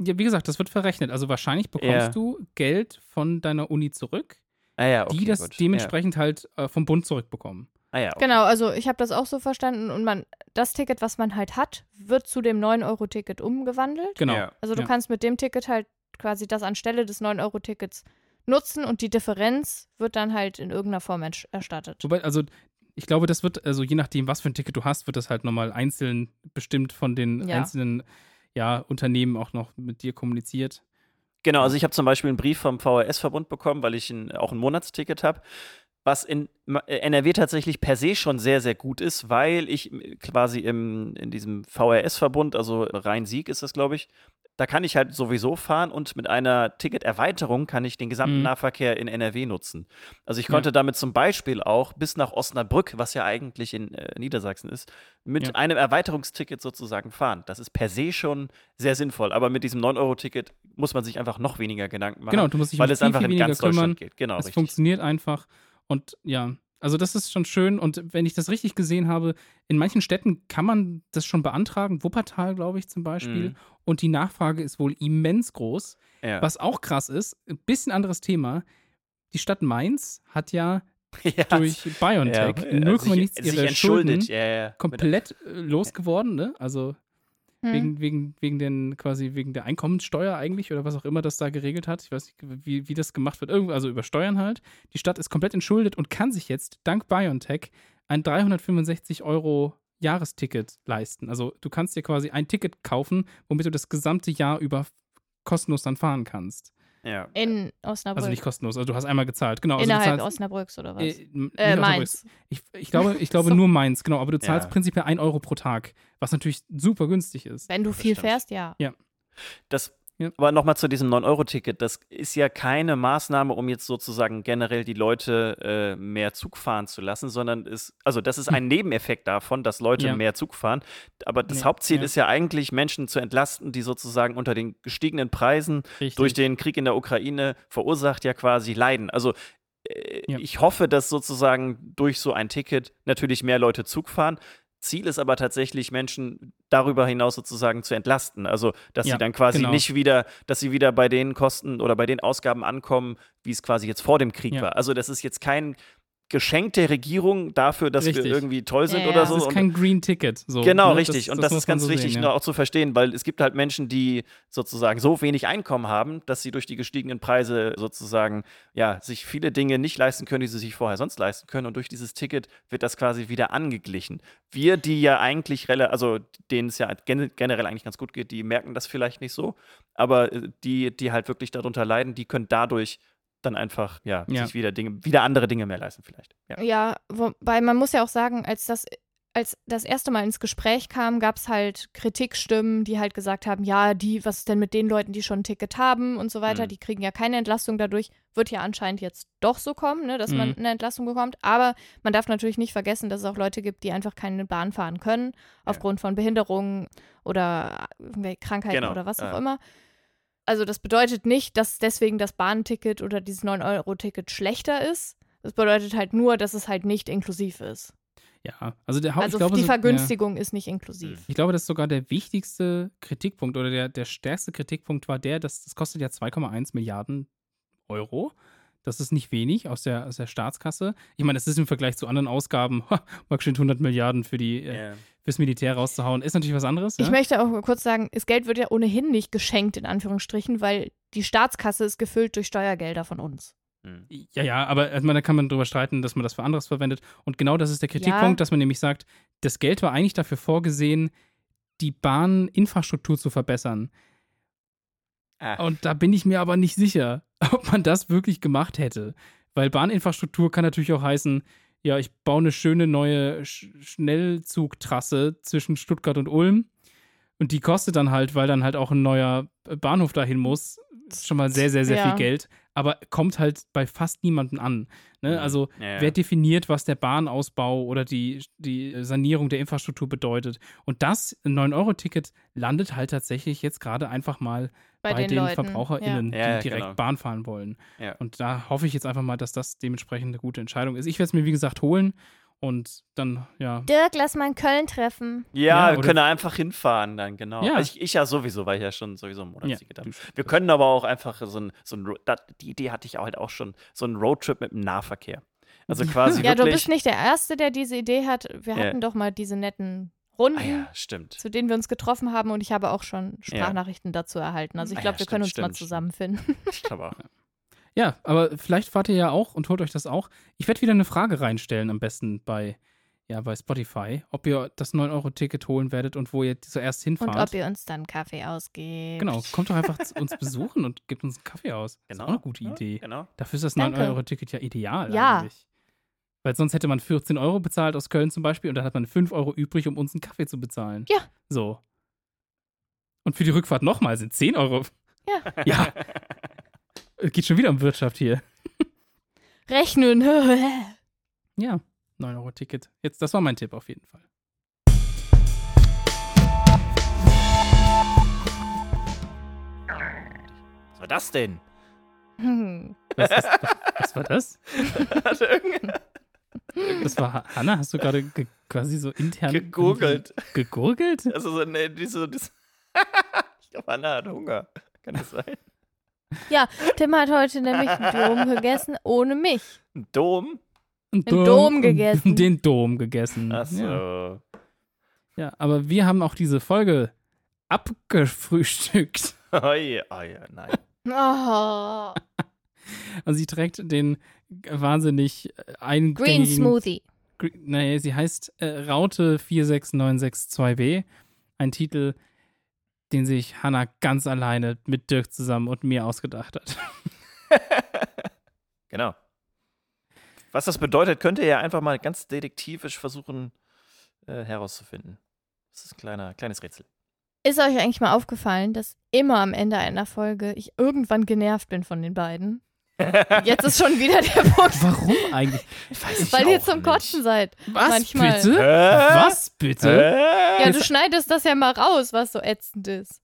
Ja, wie gesagt, das wird verrechnet. Also wahrscheinlich bekommst Ja. du Geld von deiner Uni zurück, Ah ja, okay, die das gut. dementsprechend halt äh, vom Bund zurückbekommen. Ja. Ah ja, okay. Genau, also ich habe das auch so verstanden und man, das Ticket, was man halt hat, wird zu dem 9-Euro-Ticket umgewandelt. Genau. Ja. Also du Ja. kannst mit dem Ticket halt quasi das anstelle des 9-Euro-Tickets nutzen und die Differenz wird dann halt in irgendeiner Form erstattet. Wobei, also ich glaube, das wird, also je nachdem, was für ein Ticket du hast, wird das halt nochmal einzeln bestimmt von den ja. einzelnen ja, Unternehmen auch noch mit dir kommuniziert. Genau, also ich habe zum Beispiel einen Brief vom VHS-Verbund bekommen, weil ich ein, auch ein Monatsticket habe was in NRW tatsächlich per se schon sehr, sehr gut ist, weil ich quasi im, in diesem VRS-Verbund, also Rhein-Sieg ist das, glaube ich, da kann ich halt sowieso fahren und mit einer Ticketerweiterung kann ich den gesamten mhm. Nahverkehr in NRW nutzen. Also ich konnte ja. damit zum Beispiel auch bis nach Osnabrück, was ja eigentlich in äh, Niedersachsen ist, mit ja. einem Erweiterungsticket sozusagen fahren. Das ist per se schon sehr sinnvoll. Aber mit diesem 9-Euro-Ticket muss man sich einfach noch weniger Gedanken machen. Genau, du musst dich weil es viel, einfach viel in ganz kümmern. Deutschland geht. Genau, es richtig. funktioniert einfach. Und ja, also das ist schon schön. Und wenn ich das richtig gesehen habe, in manchen Städten kann man das schon beantragen. Wuppertal, glaube ich, zum Beispiel. Mhm. Und die Nachfrage ist wohl immens groß. Ja. Was auch krass ist, ein bisschen anderes Thema. Die Stadt Mainz hat ja, (laughs) ja. durch BioNTech ja, 0, sich, nichts ihre Schulden komplett äh, losgeworden. Ne? Also hm. Wegen, wegen, wegen den, quasi wegen der Einkommenssteuer eigentlich oder was auch immer das da geregelt hat. Ich weiß nicht, wie, wie das gemacht wird. Irgendwo, also über Steuern halt. Die Stadt ist komplett entschuldet und kann sich jetzt dank BioNTech ein 365 Euro Jahresticket leisten. Also du kannst dir quasi ein Ticket kaufen, womit du das gesamte Jahr über kostenlos dann fahren kannst. Ja. In Osnabrück. Also nicht kostenlos, also du hast einmal gezahlt, genau. Also Innerhalb zahlst, Osnabrücks oder was? Äh, äh Mainz. Ich, ich, glaube, ich glaube (laughs) so. nur Mainz, genau, aber du zahlst ja. prinzipiell 1 Euro pro Tag, was natürlich super günstig ist. Wenn du viel fährst, ja. Ja. Das ja. Aber nochmal zu diesem 9-Euro-Ticket. Das ist ja keine Maßnahme, um jetzt sozusagen generell die Leute äh, mehr Zug fahren zu lassen, sondern ist, also das ist ein hm. (laughs) Nebeneffekt davon, dass Leute ja. mehr Zug fahren. Aber das ja. Hauptziel ist ja eigentlich, Menschen zu entlasten, die sozusagen unter den gestiegenen Preisen Richtig. durch den Krieg in der Ukraine verursacht ja quasi leiden. Also äh, ich hoffe, dass sozusagen durch so ein Ticket natürlich mehr Leute Zug fahren. Ziel ist aber tatsächlich, Menschen darüber hinaus sozusagen zu entlasten. Also, dass ja, sie dann quasi genau. nicht wieder, dass sie wieder bei den Kosten oder bei den Ausgaben ankommen, wie es quasi jetzt vor dem Krieg ja. war. Also, das ist jetzt kein Geschenk der Regierung dafür, dass richtig. wir irgendwie toll sind ja, oder so. Das ist kein Green Ticket. So, genau, ne? richtig. Das, und das, das ist ganz so wichtig sehen, ja. auch zu verstehen, weil es gibt halt Menschen, die sozusagen so wenig Einkommen haben, dass sie durch die gestiegenen Preise sozusagen ja sich viele Dinge nicht leisten können, die sie sich vorher sonst leisten können. Und durch dieses Ticket wird das quasi wieder angeglichen. Wir, die ja eigentlich, also denen es ja generell eigentlich ganz gut geht, die merken das vielleicht nicht so. Aber äh, die, die halt wirklich darunter leiden, die können dadurch dann einfach, ja, ja, sich wieder Dinge, wieder andere Dinge mehr leisten vielleicht. Ja. ja, wobei man muss ja auch sagen, als das als das erste Mal ins Gespräch kam, gab es halt Kritikstimmen, die halt gesagt haben, ja, die, was ist denn mit den Leuten, die schon ein Ticket haben und so weiter, mhm. die kriegen ja keine Entlastung dadurch. Wird ja anscheinend jetzt doch so kommen, ne, dass mhm. man eine Entlastung bekommt. Aber man darf natürlich nicht vergessen, dass es auch Leute gibt, die einfach keine Bahn fahren können, aufgrund ja. von Behinderungen oder Krankheiten genau. oder was auch äh. immer also das bedeutet nicht, dass deswegen das Bahnticket oder dieses 9-Euro-Ticket schlechter ist. Das bedeutet halt nur, dass es halt nicht inklusiv ist. Ja, also der Haupt, Also glaube, die Vergünstigung ja, ist nicht inklusiv. Ich glaube, dass sogar der wichtigste Kritikpunkt oder der, der stärkste Kritikpunkt war der, dass das kostet ja 2,1 Milliarden Euro. Das ist nicht wenig aus der, aus der Staatskasse. Ich meine, das ist im Vergleich zu anderen Ausgaben, mag schön 100 Milliarden für die, yeah. äh, fürs Militär rauszuhauen, ist natürlich was anderes. Ja? Ich möchte auch kurz sagen, das Geld wird ja ohnehin nicht geschenkt, in Anführungsstrichen, weil die Staatskasse ist gefüllt durch Steuergelder von uns. Hm. Ja, ja, aber also, da kann man drüber streiten, dass man das für anderes verwendet. Und genau das ist der Kritikpunkt, ja. dass man nämlich sagt, das Geld war eigentlich dafür vorgesehen, die Bahninfrastruktur zu verbessern. Ach. Und da bin ich mir aber nicht sicher, (laughs) ob man das wirklich gemacht hätte. Weil Bahninfrastruktur kann natürlich auch heißen, ja, ich baue eine schöne neue Sch Schnellzugtrasse zwischen Stuttgart und Ulm. Und die kostet dann halt, weil dann halt auch ein neuer Bahnhof dahin muss, schon mal sehr, sehr, sehr ja. viel Geld. Aber kommt halt bei fast niemandem an. Ne? Mhm. Also, ja, ja. wer definiert, was der Bahnausbau oder die, die Sanierung der Infrastruktur bedeutet? Und das, ein 9-Euro-Ticket, landet halt tatsächlich jetzt gerade einfach mal bei, bei den, den VerbraucherInnen, ja. die direkt genau. Bahn fahren wollen. Und da hoffe ich jetzt einfach mal, dass das dementsprechend eine gute Entscheidung ist. Ich werde es mir, wie gesagt, holen. Und dann, ja. Dirk, lass mal in Köln treffen. Ja, ja wir können einfach hinfahren dann, genau. Ja. Also ich, ich, ja sowieso, weil ich ja schon sowieso ein Monatsticket ja, habe. Wir können aber auch einfach so ein, so ein die Idee hatte ich halt auch schon, so ein Roadtrip mit dem Nahverkehr. Also (laughs) quasi Ja, du bist nicht der Erste, der diese Idee hat. Wir hatten doch mal diese netten Runden, Ah ja, stimmt. zu denen wir uns getroffen haben und ich habe auch schon Ja. Sprachnachrichten dazu erhalten. Also ich Ah glaube, ja, wir können uns stimmt, mal stimmt, zusammenfinden. Ich glaube auch. (laughs) Ja, aber vielleicht fahrt ihr ja auch und holt euch das auch. Ich werde wieder eine Frage reinstellen, am besten bei, ja, bei Spotify, ob ihr das 9-Euro-Ticket holen werdet und wo ihr zuerst Und hinfahrt. ob ihr uns dann Kaffee ausgebt. genau, kommt doch einfach zu uns (laughs) besuchen und gebt uns einen Kaffee aus. Genau. Ist auch eine gute Ja, Idee. Genau. Dafür ist das Danke. 9-Euro-Ticket ja ideal Ja. eigentlich. Weil sonst hätte man 14 Euro bezahlt aus Köln zum Beispiel und dann hat man 5 Euro übrig, um uns einen Kaffee zu bezahlen. Ja. So. Und für die Rückfahrt nochmal sind 10 Euro. Ja. Ja. (laughs) Es Geht schon wieder um Wirtschaft hier. (laughs) Rechnen. (laughs) Ja, 9-Euro-Ticket. Jetzt, das war mein Tipp auf jeden Fall. Was war das denn? Hm. Was, ist, was war das? (laughs) Das war Ha- Hanna, hast du gerade ge quasi so intern Gegurgelt. Gegurgelt? Also so, nee, diese, diese ich glaube, Anna hat Hunger. Kann das sein? Tim hat heute nämlich einen Dom gegessen ohne mich. Ein Dom? (laughs) Den Dom gegessen. Den Dom gegessen. Achso. Ja. ja, aber wir haben auch diese Folge abgefrühstückt. Oh ja, oh ja, nein. Oh, Und sie trägt den wahnsinnig äh, Green Smoothie. Gre- Nee, sie heißt äh, Raute 46962b. Ein Titel, den sich Hannah ganz alleine mit Dirk zusammen und mir ausgedacht hat. (laughs) Genau. Was das bedeutet, könnt ihr ja einfach mal ganz detektivisch versuchen äh, herauszufinden. Das ist ein kleiner, kleines Rätsel. Ist euch eigentlich mal aufgefallen, dass immer am Ende einer Folge ich irgendwann genervt bin von den beiden? Jetzt ist schon wieder der (laughs) Punkt, Warum eigentlich? Weiß weil ich ihr auch zum nicht. Kotzen seid. Was Manchmal. bitte? Hä? Was bitte? Ja, du schneidest das ja mal raus, was so ätzend ist.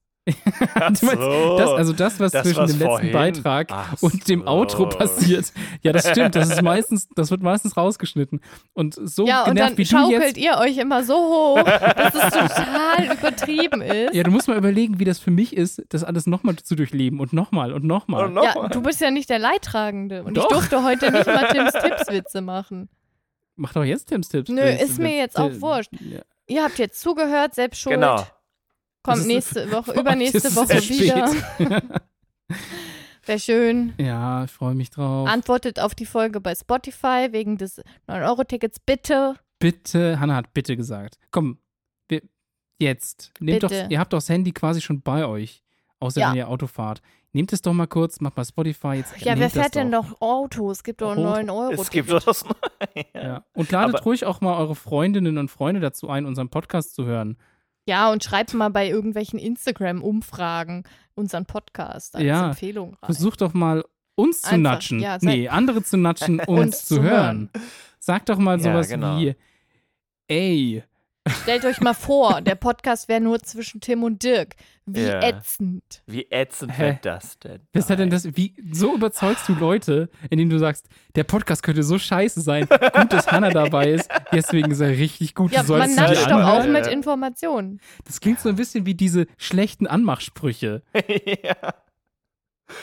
So. Das, also das, was Das, zwischen was dem letzten vorhin- Beitrag Ach und dem so. Outro passiert. Ja, das stimmt. Das ist meistens, das wird meistens rausgeschnitten. Und so ja, und genervt dann wie du schaukelt jetzt. ihr euch immer so hoch, dass es total (laughs) übertrieben ist. Ja, du musst mal überlegen, wie das für mich ist, das alles nochmal zu durchleben und nochmal und nochmal. Und noch Ja, mal. du bist ja nicht der Leidtragende. Und Doch. ich durfte heute nicht mal (laughs) Tims Tippswitze machen. Mach doch jetzt Tims Tipps. Nö, ist mir jetzt auch wurscht. Ja. Ihr habt jetzt zugehört, selbst schuld. Genau. Kommt ist- nächste Woche, (laughs) übernächste Woche wieder. Wäre (laughs) schön. ja, ich freue mich drauf. Antwortet auf die Folge bei Spotify wegen des 9-Euro-Tickets, bitte. bitte, Hannah hat bitte gesagt. Komm, wir, jetzt. Nehmt Bitte. doch, ihr habt doch das Handy quasi schon bei euch. Außer Ja. wenn ihr Auto fahrt. Nehmt es doch mal kurz, macht mal Spotify. Jetzt Ja, wer fährt denn doch? noch Auto? Es gibt doch Auto. 9 Euro. Es gibt doch das (laughs) Ja. Und ladet Aber- ruhig auch mal eure Freundinnen und Freunde dazu ein, unseren Podcast zu hören. Ja, und schreibt mal bei irgendwelchen Instagram-Umfragen unseren Podcast als Ja. Empfehlung rein. Versucht doch mal, uns zu Einfach, natschen. ja, nee, andere zu (laughs) natschen, uns, Uns zu zu hören. Sagt doch mal Ja, sowas genau. wie, ey, Stellt euch mal vor, der Podcast wäre nur zwischen Tim und Dirk. Wie Ja. ätzend. Wie ätzend wäre das denn? was hat denn das, wie, so überzeugst du Leute, indem du sagst, der Podcast könnte so scheiße sein, gut, dass Hannah dabei ist, deswegen ist er richtig gut, Ja, du man natscht doch auch mit Informationen. Das klingt so ein bisschen wie diese schlechten Anmachsprüche. (laughs) ja.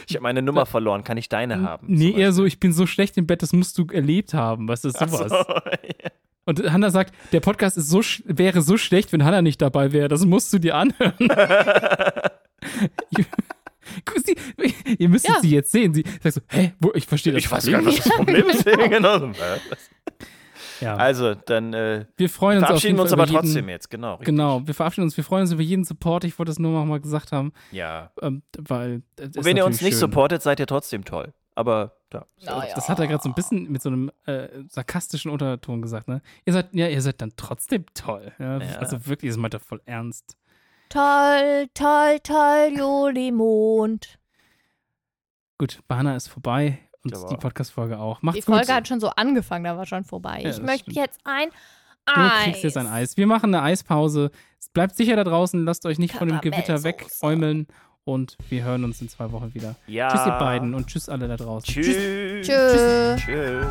Ich habe meine Nummer verloren, kann ich deine haben? Nee, eher so, ich bin so schlecht im Bett, das musst du erlebt haben, was ist sowas. Ach so, (laughs) ja. Und Hannah sagt, der Podcast ist so wäre so schlecht, wenn Hannah nicht dabei wäre. Das musst du dir anhören. (laughs) Sie, ihr müsst Ja. sie jetzt sehen. Sie sagt so, hä, wo, ich verstehe das Ich weiß Problem gar nicht, was das Problem ist. (laughs) genau. Ja. Also, dann äh, wir freuen uns auf verabschieden uns Fall aber jeden, trotzdem jetzt, genau. richtig. Genau, wir verabschieden uns. Wir freuen uns über jeden Support. Ich wollte es nur noch mal gesagt haben, Ja. ähm, weil ist Und wenn ihr uns nicht schön. supportet, seid ihr trotzdem toll. Aber ja. Naja. Das hat er gerade so ein bisschen mit so einem äh, sarkastischen Unterton gesagt, ne? Ihr seid, ja, ihr seid dann trotzdem toll. Ja? Ja. Also wirklich, das meint er voll ernst. Toll, toll, toll, Julimond. Gut, Bana ist vorbei und die. Podcast-Folge auch. Macht's Die Folge gut. hat schon so angefangen, da war schon vorbei. Ja, ich möchte stimmt. jetzt ein Du Eis. kriegst jetzt ein Eis. Wir machen eine Eispause. Bleibt sicher da draußen, lasst euch nicht von dem Gewitter wegäumeln und wir hören uns in zwei Wochen wieder. ja. Tschüss, ihr beiden und tschüss alle da draußen. Tschüss. Tschüss. Tschüss.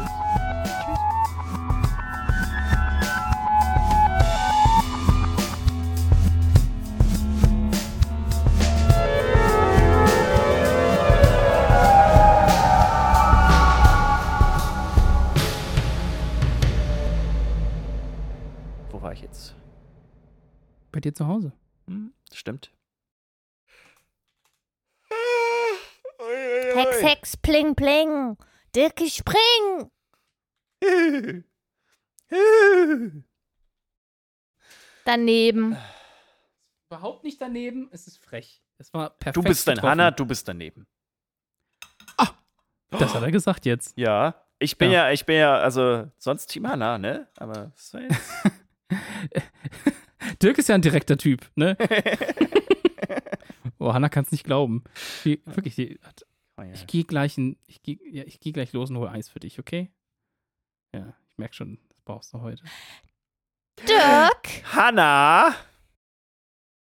Wo war ich jetzt? bei dir zu Hause. Hm, stimmt. Hex, Hex, Pling, Pling. Dirke, spring. Daneben. Überhaupt nicht daneben, es ist frech. Es war perfekt. Du bist ein getroffen. Hanna, du bist daneben. Das hat er gesagt jetzt. Ja. Ich bin Ja. ja, ich bin ja, also sonst Team Hanna, ne? Aber das war jetzt. (laughs) Dirk ist ja ein direkter Typ, ne? (laughs) oh, Hanna kann es nicht glauben. Die, wirklich, die hat, Oh, ja. ich gehe gleich, ein- ich geh, ja, ich geh gleich los und hole Eis für dich, okay? Ja, ich merke schon, das brauchst du heute. Dirk. Hanna!